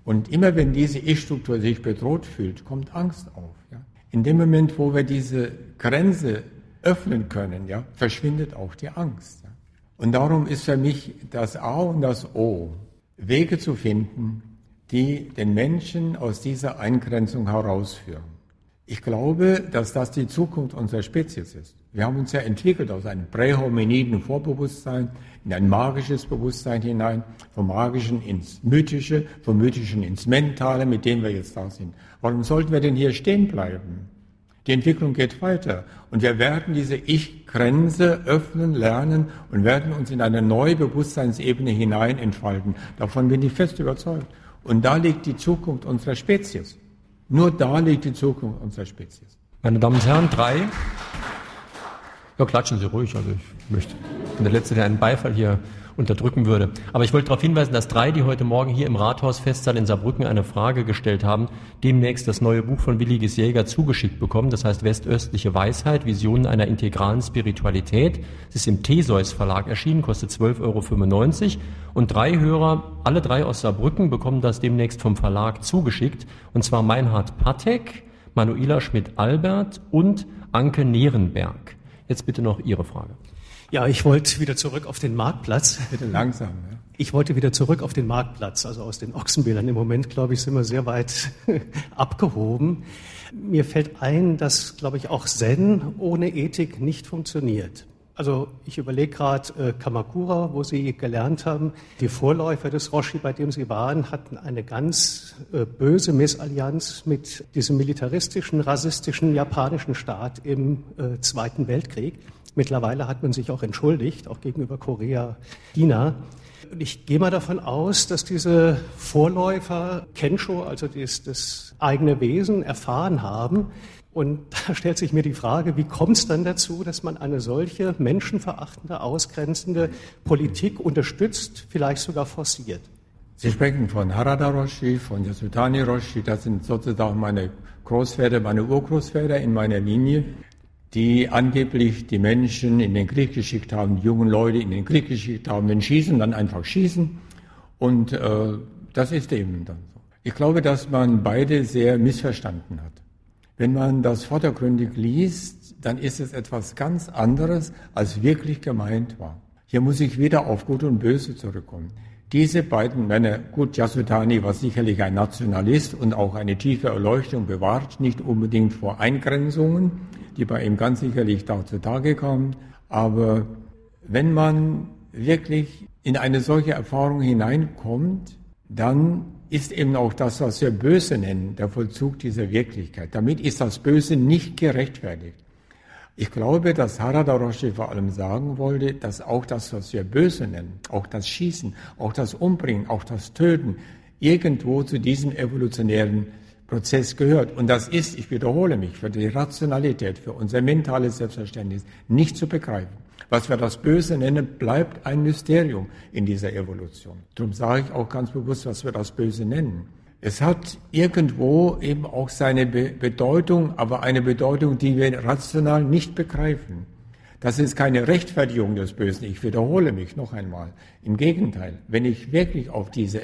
Und immer wenn diese Ich-Struktur sich bedroht fühlt, kommt Angst auf, ja. In dem Moment, wo wir diese Grenze öffnen können, ja, verschwindet auch die Angst. Ja. Und darum ist für mich das A und das O, Wege zu finden, die den Menschen aus dieser Eingrenzung herausführen. Ich glaube, dass das die Zukunft unserer Spezies ist. Wir haben uns ja entwickelt aus einem prähominiden Vorbewusstsein in ein magisches Bewusstsein hinein, vom Magischen ins Mythische, vom Mythischen ins Mentale, mit dem wir jetzt da sind. Warum sollten wir denn hier stehen bleiben? Die Entwicklung geht weiter und wir werden diese Ich-Grenze öffnen, lernen und werden uns in eine neue Bewusstseinsebene hinein entfalten. Davon bin ich fest überzeugt. Und da liegt die Zukunft unserer Spezies. Nur da liegt die Zukunft unserer Spezies. Meine Damen und Herren, drei. Ja, klatschen Sie ruhig. Also ich möchte, bin der Letzte, der einen Beifall hier unterdrücken würde. Aber ich wollte darauf hinweisen, dass drei, die heute Morgen hier im Rathausfestsaal in Saarbrücken eine Frage gestellt haben, demnächst das neue Buch von Willi Jäger zugeschickt bekommen. Das heißt Westöstliche Weisheit, Visionen einer integralen Spiritualität. Es ist im Theseus Verlag erschienen, kostet 12,95 Euro. Und drei Hörer, alle drei aus Saarbrücken, bekommen das demnächst vom Verlag zugeschickt. Und zwar Meinhard Patek, Manuela Schmidt-Albert und Anke Nierenberg. Jetzt bitte noch Ihre Frage. Ja, ich wollte wieder zurück auf den Marktplatz. Bitte langsam. Ja. Ich wollte wieder zurück auf den Marktplatz, also aus den Ochsenbildern. Im Moment, glaube ich, sind wir sehr weit abgehoben. Mir fällt ein, dass, glaube ich, auch Zen ohne Ethik nicht funktioniert. Also ich überlege gerade äh, Kamakura, wo Sie gelernt haben. Die Vorläufer des Roshi, bei dem Sie waren, hatten eine ganz äh, böse Missallianz mit diesem militaristischen, rassistischen japanischen Staat im äh, Zweiten Weltkrieg. Mittlerweile hat man sich auch entschuldigt, auch gegenüber Korea, China. Ich gehe mal davon aus, dass diese Vorläufer Kensho, also das, das eigene Wesen, erfahren haben. Und da stellt sich mir die Frage, wie kommt es dann dazu, dass man eine solche menschenverachtende, ausgrenzende Politik unterstützt, vielleicht sogar forciert? Sie sprechen von Harada Roshi, von Yasutani Roshi, das sind sozusagen meine Großväter, meine Urgroßväter in meiner Linie die angeblich die Menschen in den Krieg geschickt haben, die jungen Leute in den Krieg geschickt haben, wenn schießen, dann einfach schießen. Und äh, das ist eben dann so. Ich glaube, dass man beide sehr missverstanden hat. Wenn man das vordergründig liest, dann ist es etwas ganz anderes, als wirklich gemeint war. Hier muss ich wieder auf Gut und Böse zurückkommen. Diese beiden Männer, gut, Yasutani war sicherlich ein Nationalist und auch eine tiefe Erleuchtung bewahrt, nicht unbedingt vor Eingrenzungen, die bei ihm ganz sicherlich da zutage kamen. Aber wenn man wirklich in eine solche Erfahrung hineinkommt, dann ist eben auch das, was wir Böse nennen, der Vollzug dieser Wirklichkeit. Damit ist das Böse nicht gerechtfertigt. Ich glaube, dass Harada Roshi vor allem sagen wollte, dass auch das, was wir Böse nennen, auch das Schießen, auch das Umbringen, auch das Töten, irgendwo zu diesem evolutionären Prozess gehört. Und das ist, ich wiederhole mich, für die Rationalität, für unser mentales Selbstverständnis nicht zu begreifen. Was wir das Böse nennen, bleibt ein Mysterium in dieser Evolution. Darum sage ich auch ganz bewusst, was wir das Böse nennen. Es hat irgendwo eben auch seine Be Bedeutung, aber eine Bedeutung, die wir rational nicht begreifen. Das ist keine Rechtfertigung des Bösen. Ich wiederhole mich noch einmal. Im Gegenteil, wenn ich wirklich auf diese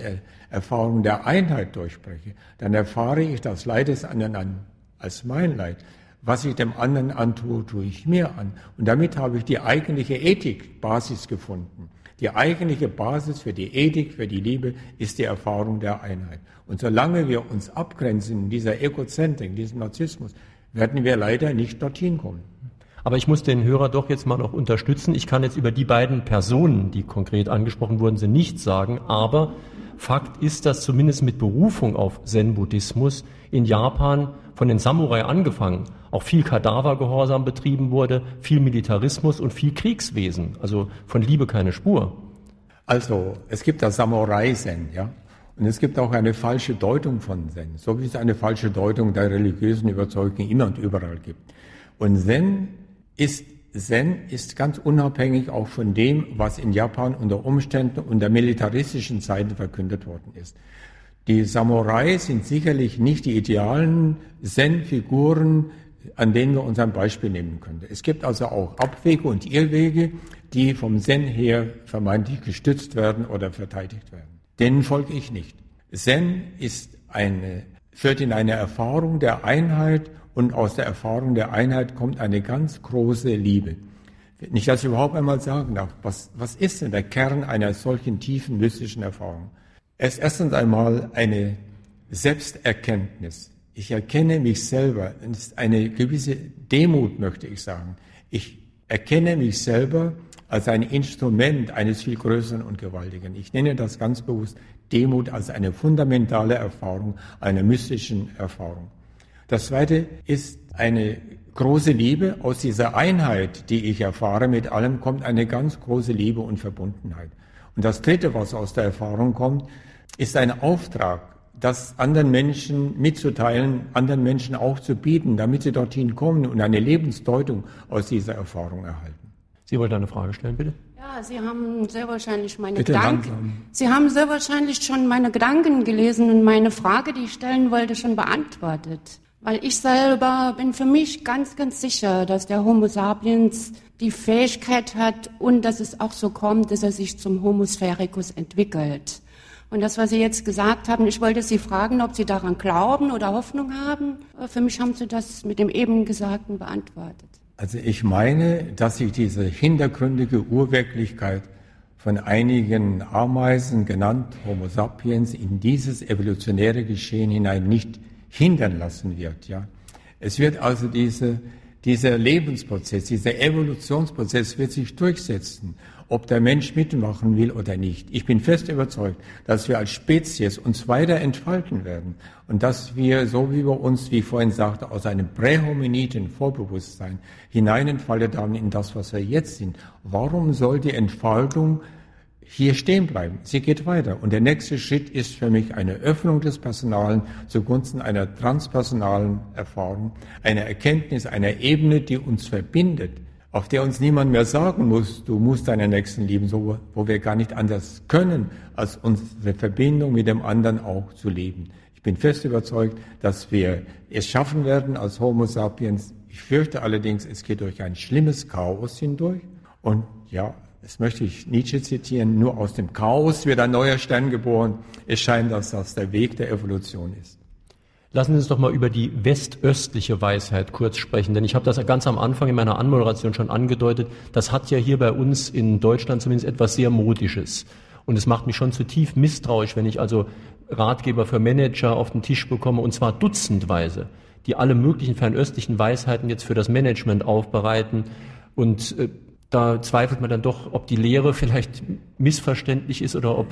Erfahrung der Einheit durchspreche, dann erfahre ich das Leid des anderen an, als mein Leid. Was ich dem anderen antue, tue ich mir an. Und damit habe ich die eigentliche Ethikbasis gefunden. Die eigentliche Basis für die Ethik, für die Liebe ist die Erfahrung der Einheit. Und solange wir uns abgrenzen in dieser Egozentrik, in diesem Narzissmus, werden wir leider nicht dorthin kommen. Aber ich muss den Hörer doch jetzt mal noch unterstützen. Ich kann jetzt über die beiden Personen, die konkret angesprochen wurden, sind, nichts sagen. Aber Fakt ist, dass zumindest mit Berufung auf Zen-Buddhismus in Japan von den Samurai angefangen auch viel Kadavergehorsam betrieben wurde, viel Militarismus und viel Kriegswesen. Also von Liebe keine Spur. Also es gibt das Samurai-Zen, ja. Und es gibt auch eine falsche Deutung von Zen, so wie es eine falsche Deutung der religiösen Überzeugung immer und überall gibt. Und Zen ist Zen ist ganz unabhängig auch von dem, was in Japan unter Umständen unter militaristischen Zeiten verkündet worden ist. Die Samurai sind sicherlich nicht die idealen Zen-Figuren, an denen wir uns ein Beispiel nehmen können. Es gibt also auch Abwege und Irrwege, die vom Zen her vermeintlich gestützt werden oder verteidigt werden. Denen folge ich nicht. Zen ist eine, führt in eine Erfahrung der Einheit und aus der Erfahrung der Einheit kommt eine ganz große Liebe. Dass ich überhaupt einmal sagen darf, was, was ist denn der Kern einer solchen tiefen mystischen Erfahrung? Es ist erstens einmal eine Selbsterkenntnis. Ich erkenne mich selber. Es ist eine gewisse Demut, möchte ich sagen. Ich erkenne mich selber als ein Instrument eines viel Größeren und Gewaltigen. Ich nenne das ganz bewusst Demut als eine fundamentale Erfahrung, einer mystischen Erfahrung. Das zweite ist eine große Liebe. Aus dieser Einheit, die ich erfahre mit allem, kommt eine ganz große Liebe und Verbundenheit. Und das dritte, was aus der Erfahrung kommt, ist ein Auftrag, das anderen Menschen mitzuteilen, anderen Menschen auch zu bieten, damit sie dorthin kommen und eine Lebensdeutung aus dieser Erfahrung erhalten. Sie wollten eine Frage stellen, bitte? Ja, Sie haben sehr wahrscheinlich meine Bitte Gedanken. langsam. Sie haben sehr wahrscheinlich schon meine Gedanken gelesen und meine Frage, die ich stellen wollte, schon beantwortet. Weil ich selber bin für mich ganz, ganz sicher, dass der Homo sapiens die Fähigkeit hat und dass es auch so kommt, dass er sich zum Homo sphericus entwickelt. Und das, was Sie jetzt gesagt haben, ich wollte Sie fragen, ob Sie daran glauben oder Hoffnung haben. Für mich haben Sie das mit dem eben Gesagten beantwortet. Also ich meine, dass sich diese hintergründige Urwirklichkeit von einigen Ameisen, genannt Homo sapiens, in dieses evolutionäre Geschehen hinein nicht hindern lassen wird. Ja, Es wird also diese, dieser Lebensprozess, dieser Evolutionsprozess wird sich durchsetzen, ob der Mensch mitmachen will oder nicht. Ich bin fest überzeugt, dass wir als Spezies uns weiter entfalten werden und dass wir, so wie wir uns, wie ich vorhin sagte, aus einem prähominiden Vorbewusstsein hineinentfaltet haben in das, was wir jetzt sind. Warum soll die Entfaltung hier stehen bleiben. Sie geht weiter. Und der nächste Schritt ist für mich eine Öffnung des Personalen zugunsten einer transpersonalen Erfahrung, einer Erkenntnis, einer Ebene, die uns verbindet, auf der uns niemand mehr sagen muss, du musst deinen Nächsten lieben, so, wo wir gar nicht anders können, als unsere Verbindung mit dem anderen auch zu leben. Ich bin fest überzeugt, dass wir es schaffen werden als Homo sapiens. Ich fürchte allerdings, es geht durch ein schlimmes Chaos hindurch. Und ja, das möchte ich Nietzsche zitieren, nur aus dem Chaos wird ein neuer Stern geboren. Es scheint, dass das der Weg der Evolution ist. Lassen Sie uns doch mal über die westöstliche Weisheit kurz sprechen, denn ich habe das ganz am Anfang in meiner Anmoderation schon angedeutet. Das hat ja hier bei uns in Deutschland zumindest etwas sehr Modisches. Und es macht mich schon zutiefst misstrauisch, wenn ich also Ratgeber für Manager auf den Tisch bekomme, und zwar dutzendweise, die alle möglichen fernöstlichen Weisheiten jetzt für das Management aufbereiten. Und äh, da zweifelt man dann doch, ob die Lehre vielleicht missverständlich ist oder ob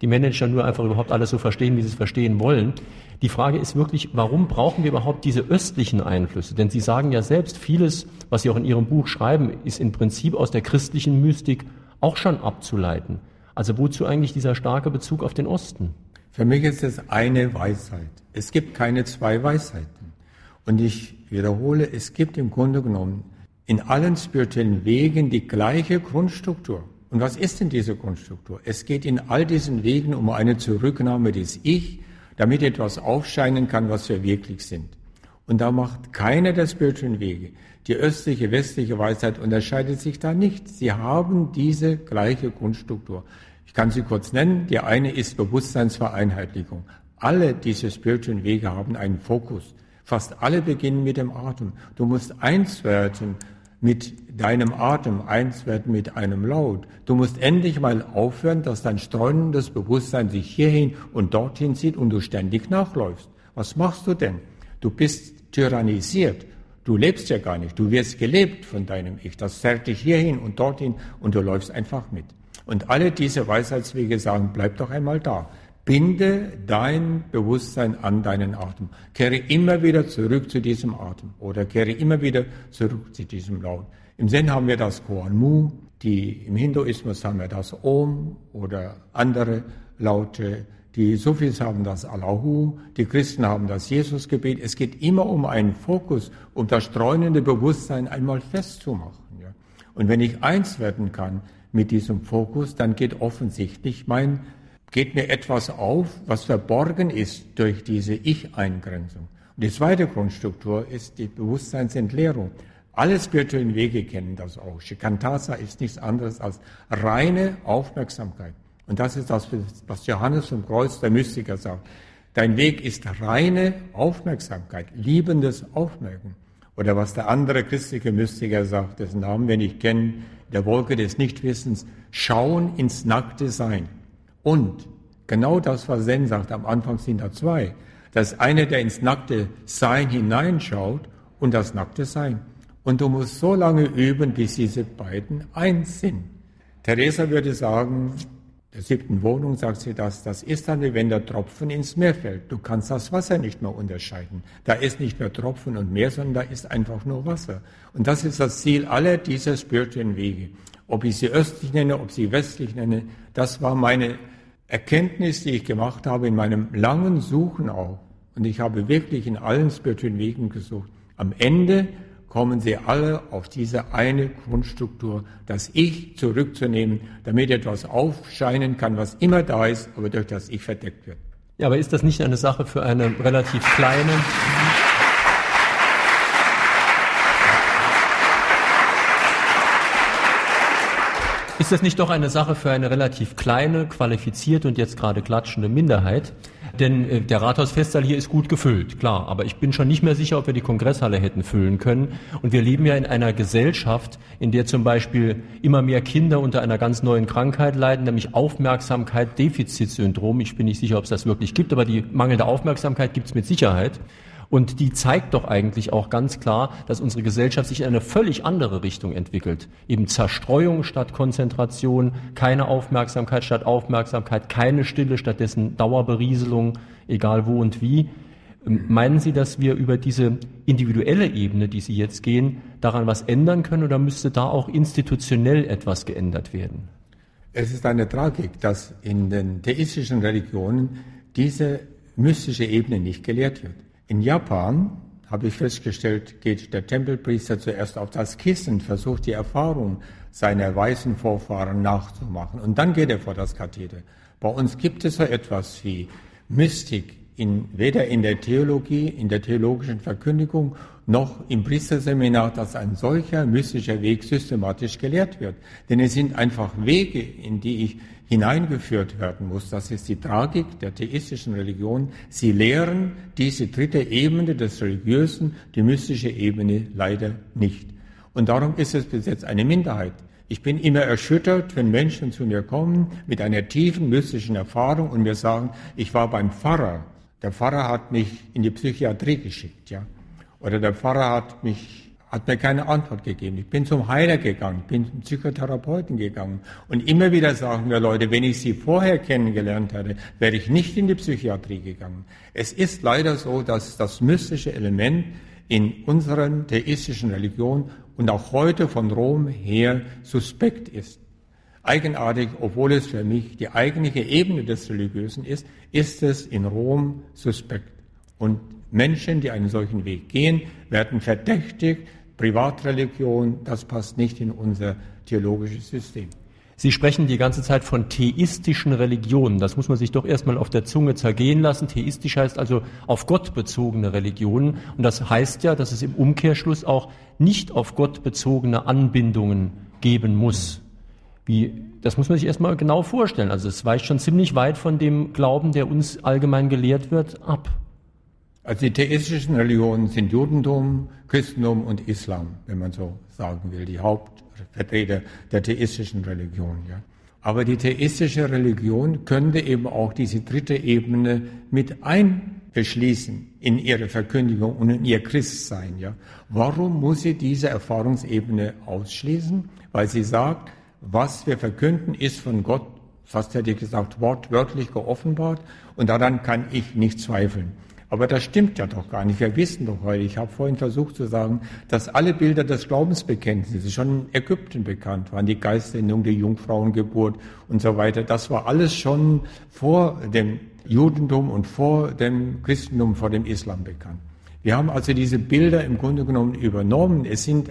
die Manager nur einfach überhaupt alles so verstehen, wie sie es verstehen wollen. Die Frage ist wirklich, warum brauchen wir überhaupt diese östlichen Einflüsse? Denn Sie sagen ja selbst, vieles, was Sie auch in Ihrem Buch schreiben, ist im Prinzip aus der christlichen Mystik auch schon abzuleiten. Also wozu eigentlich dieser starke Bezug auf den Osten? Für mich ist es eine Weisheit. Es gibt keine zwei Weisheiten. Und ich wiederhole, es gibt im Grunde genommen in allen spirituellen Wegen die gleiche Grundstruktur. Und was ist denn diese Grundstruktur? Es geht in all diesen Wegen um eine Zurücknahme des Ich, damit etwas aufscheinen kann, was wir wirklich sind. Und da macht keiner der spirituellen Wege. Die östliche, westliche Weisheit unterscheidet sich da nicht. Sie haben diese gleiche Grundstruktur. Ich kann sie kurz nennen. Die eine ist Bewusstseinsvereinheitlichung. Alle diese spirituellen Wege haben einen Fokus. Fast alle beginnen mit dem Atem. Du musst eins werden mit deinem Atem eins werden mit einem Laut. Du musst endlich mal aufhören, dass dein streunendes Bewusstsein sich hierhin und dorthin zieht und du ständig nachläufst. Was machst du denn? Du bist tyrannisiert. Du lebst ja gar nicht. Du wirst gelebt von deinem Ich. Das zerrt dich hierhin und dorthin und du läufst einfach mit. Und alle diese Weisheitswege sagen, bleib doch einmal da. Binde dein Bewusstsein an deinen Atem. Kehre immer wieder zurück zu diesem Atem oder kehre immer wieder zurück zu diesem Laut. Im Zen haben wir das Koan Mu, die, im Hinduismus haben wir das Om oder andere Laute. Die Sufis haben das Allahu, die Christen haben das Jesusgebet. Es geht immer um einen Fokus, um das streunende Bewusstsein einmal festzumachen. Ja. Und wenn ich eins werden kann mit diesem Fokus, dann geht offensichtlich mein geht mir etwas auf, was verborgen ist durch diese Ich-Eingrenzung. Und die zweite Grundstruktur ist die Bewusstseinsentleerung. Alle spirituellen Wege kennen das auch. Shikantasa ist nichts anderes als reine Aufmerksamkeit. Und das ist das, was Johannes vom Kreuz, der Mystiker, sagt. Dein Weg ist reine Aufmerksamkeit, liebendes Aufmerken. Oder was der andere christliche Mystiker sagt, dessen Namen wir nicht kennen, der Wolke des Nichtwissens, schauen ins nackte Sein. Und genau das, was Zen sagt, am Anfang sind da zwei. Das eine, der ins nackte Sein hineinschaut und das nackte Sein. Und du musst so lange üben, bis diese beiden eins sind. Theresa würde sagen, der siebten Wohnung sagt sie das, das ist dann wie wenn der Tropfen ins Meer fällt. Du kannst das Wasser nicht mehr unterscheiden. Da ist nicht mehr Tropfen und Meer, sondern da ist einfach nur Wasser. Und das ist das Ziel aller dieser spirituellen Wege. Ob ich sie östlich nenne, ob ich sie westlich nenne, das war meine Erkenntnis, die ich gemacht habe in meinem langen Suchen auch, und ich habe wirklich in allen spirituellen Wegen gesucht, am Ende kommen sie alle auf diese eine Grundstruktur, das Ich zurückzunehmen, damit etwas aufscheinen kann, was immer da ist, aber durch das Ich verdeckt wird. Ja, aber ist das nicht eine Sache für eine relativ kleine Ist das nicht doch eine Sache für eine relativ kleine, qualifizierte und jetzt gerade klatschende Minderheit? Denn äh, der Rathausfestsaal hier ist gut gefüllt, klar. Aber ich bin schon nicht mehr sicher, ob wir die Kongresshalle hätten füllen können. Und wir leben ja in einer Gesellschaft, in der zum Beispiel immer mehr Kinder unter einer ganz neuen Krankheit leiden, nämlich Aufmerksamkeit, Defizitsyndrom. Ich bin nicht sicher, ob es das wirklich gibt, aber die mangelnde Aufmerksamkeit gibt es mit Sicherheit. Und die zeigt doch eigentlich auch ganz klar, dass unsere Gesellschaft sich in eine völlig andere Richtung entwickelt. Eben Zerstreuung statt Konzentration, keine Aufmerksamkeit statt Aufmerksamkeit, keine Stille, stattdessen Dauerberieselung, egal wo und wie. Ähm, meinen Sie, dass wir über diese individuelle Ebene, die Sie jetzt gehen, daran was ändern können oder müsste da auch institutionell etwas geändert werden? Es ist eine Tragik, dass in den theistischen Religionen diese mystische Ebene nicht gelehrt wird. In Japan habe ich festgestellt, geht der Tempelpriester zuerst auf das Kissen, versucht die Erfahrung seiner weißen Vorfahren nachzumachen und dann geht er vor das Katheder. Bei uns gibt es so etwas wie Mystik in, weder in der Theologie, in der theologischen Verkündigung noch im Priesterseminar, dass ein solcher mystischer Weg systematisch gelehrt wird. Denn es sind einfach Wege, in die ich hineingeführt werden muss. Das ist die Tragik der theistischen Religion. Sie lehren diese dritte Ebene des Religiösen, die mystische Ebene leider nicht. Und darum ist es bis jetzt eine Minderheit. Ich bin immer erschüttert, wenn Menschen zu mir kommen mit einer tiefen mystischen Erfahrung und mir sagen, ich war beim Pfarrer. Der Pfarrer hat mich in die Psychiatrie geschickt, ja. Oder der Pfarrer hat mich hat mir keine Antwort gegeben. Ich bin zum Heiler gegangen, bin zum Psychotherapeuten gegangen. Und immer wieder sagen mir Leute, wenn ich sie vorher kennengelernt hätte, wäre ich nicht in die Psychiatrie gegangen. Es ist leider so, dass das mystische Element in unseren theistischen Religionen und auch heute von Rom her suspekt ist. Eigenartig, obwohl es für mich die eigentliche Ebene des Religiösen ist, ist es in Rom suspekt. Und Menschen, die einen solchen Weg gehen, werden verdächtigt, Privatreligion, das passt nicht in unser theologisches System. Sie sprechen die ganze Zeit von theistischen Religionen. Das muss man sich doch erstmal auf der Zunge zergehen lassen. Theistisch heißt also auf Gott bezogene Religionen. Und das heißt ja, dass es im Umkehrschluss auch nicht auf Gott bezogene Anbindungen geben muss. Wie, das muss man sich erstmal genau vorstellen. Also es weicht schon ziemlich weit von dem Glauben, der uns allgemein gelehrt wird, ab. Also die theistischen Religionen sind Judentum, Christentum und Islam, wenn man so sagen will, die Hauptvertreter der theistischen Religion. Ja. Aber die theistische Religion könnte eben auch diese dritte Ebene mit einbeschließen in ihre Verkündigung und in ihr Christsein. Ja. Warum muss sie diese Erfahrungsebene ausschließen? Weil sie sagt, was wir verkünden, ist von Gott, fast hätte ich gesagt, wortwörtlich geoffenbart und daran kann ich nicht zweifeln. Aber das stimmt ja doch gar nicht. Wir wissen doch heute, ich habe vorhin versucht zu sagen, dass alle Bilder des Glaubensbekenntnisses schon in Ägypten bekannt waren. Die Geistsendung, die Jungfrauengeburt und so weiter. Das war alles schon vor dem Judentum und vor dem Christentum, vor dem Islam bekannt. Wir haben also diese Bilder im Grunde genommen übernommen. Es sind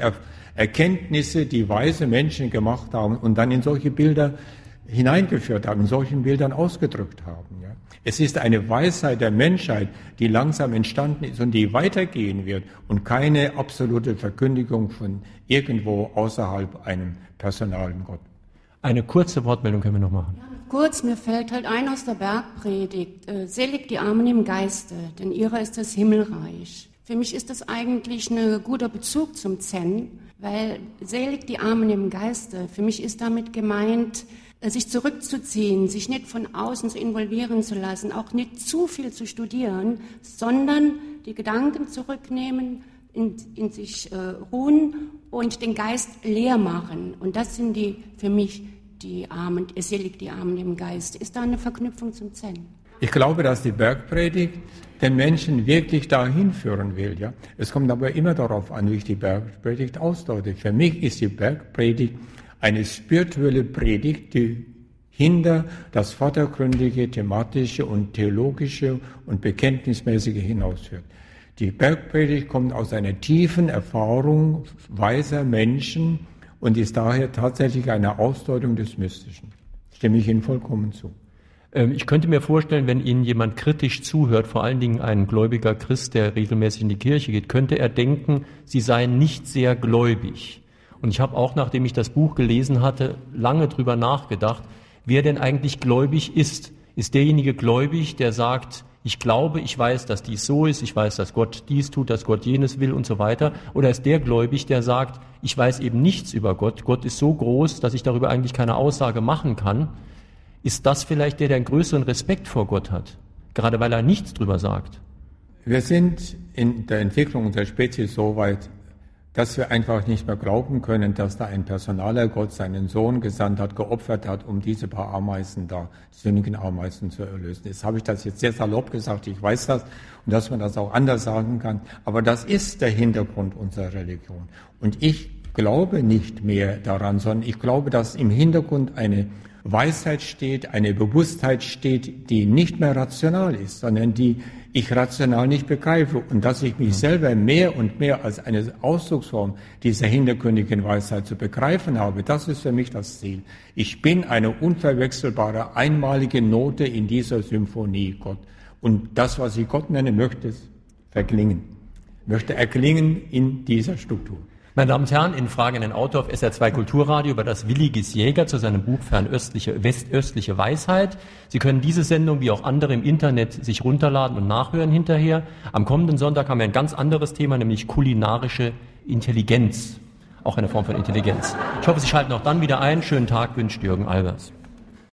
Erkenntnisse, die weise Menschen gemacht haben und dann in solche Bilder hineingeführt haben, in solchen Bildern ausgedrückt haben. Es ist eine Weisheit der Menschheit, die langsam entstanden ist und die weitergehen wird und keine absolute Verkündigung von irgendwo außerhalb einem personalen Gott. Eine kurze Wortmeldung können wir noch machen. Ja, kurz, mir fällt halt ein aus der Bergpredigt. Äh, selig die Armen im Geiste, denn ihrer ist das Himmelreich. Für mich ist das eigentlich ein guter Bezug zum Zen, weil selig die Armen im Geiste, für mich ist damit gemeint, sich zurückzuziehen, sich nicht von außen zu involvieren zu lassen, auch nicht zu viel zu studieren, sondern die Gedanken zurücknehmen, in, in sich äh, ruhen und den Geist leer machen. Und das sind die für mich die Armen, es liegt die Armen im Geist. Ist da eine Verknüpfung zum Zen? Ich glaube, dass die Bergpredigt den Menschen wirklich dahin führen will. Ja? Es kommt aber immer darauf an, wie ich die Bergpredigt ausdeute. Für mich ist die Bergpredigt eine spirituelle Predigt, die hinter das vordergründige, thematische und theologische und bekenntnismäßige hinausführt. Die Bergpredigt kommt aus einer tiefen Erfahrung weiser Menschen und ist daher tatsächlich eine Ausdeutung des Mystischen. Stimme ich Ihnen vollkommen zu. Ähm, ich könnte mir vorstellen, wenn Ihnen jemand kritisch zuhört, vor allen Dingen ein gläubiger Christ, der regelmäßig in die Kirche geht, könnte er denken, Sie seien nicht sehr gläubig. Und ich habe auch, nachdem ich das Buch gelesen hatte, lange drüber nachgedacht, wer denn eigentlich gläubig ist. Ist derjenige gläubig, der sagt, ich glaube, ich weiß, dass dies so ist, ich weiß, dass Gott dies tut, dass Gott jenes will und so weiter? Oder ist der gläubig, der sagt, ich weiß eben nichts über Gott, Gott ist so groß, dass ich darüber eigentlich keine Aussage machen kann? Ist das vielleicht der, der einen größeren Respekt vor Gott hat, gerade weil er nichts drüber sagt? Wir sind in der Entwicklung unserer Spezies so weit, dass wir einfach nicht mehr glauben können, dass da ein personaler Gott seinen Sohn gesandt hat, geopfert hat, um diese paar Ameisen da, sündigen Ameisen zu erlösen. Jetzt habe ich das jetzt sehr salopp gesagt, ich weiß das und dass man das auch anders sagen kann, aber das ist der Hintergrund unserer Religion. Und ich glaube nicht mehr daran, sondern ich glaube, dass im Hintergrund eine Weisheit steht, eine Bewusstheit steht, die nicht mehr rational ist, sondern die ich rational nicht begreife und dass ich mich selber mehr und mehr als eine Ausdrucksform dieser hintergründigen Weisheit zu begreifen habe, das ist für mich das Ziel. Ich bin eine unverwechselbare, einmalige Note in dieser Symphonie, Gott. Und das, was ich Gott nenne, möchte verklingen, möchte erklingen in dieser Struktur. Meine Damen und Herren, in Frage an den Autor auf SR2 Kulturradio über das Williges Jäger zu seinem Buch Fernöstliche, Westöstliche Weisheit. Sie können diese Sendung wie auch andere im Internet sich runterladen und nachhören hinterher. Am kommenden Sonntag haben wir ein ganz anderes Thema, nämlich kulinarische Intelligenz. Auch eine Form von Intelligenz. Ich hoffe, Sie schalten auch dann wieder ein. Schönen Tag wünscht Jürgen Albers.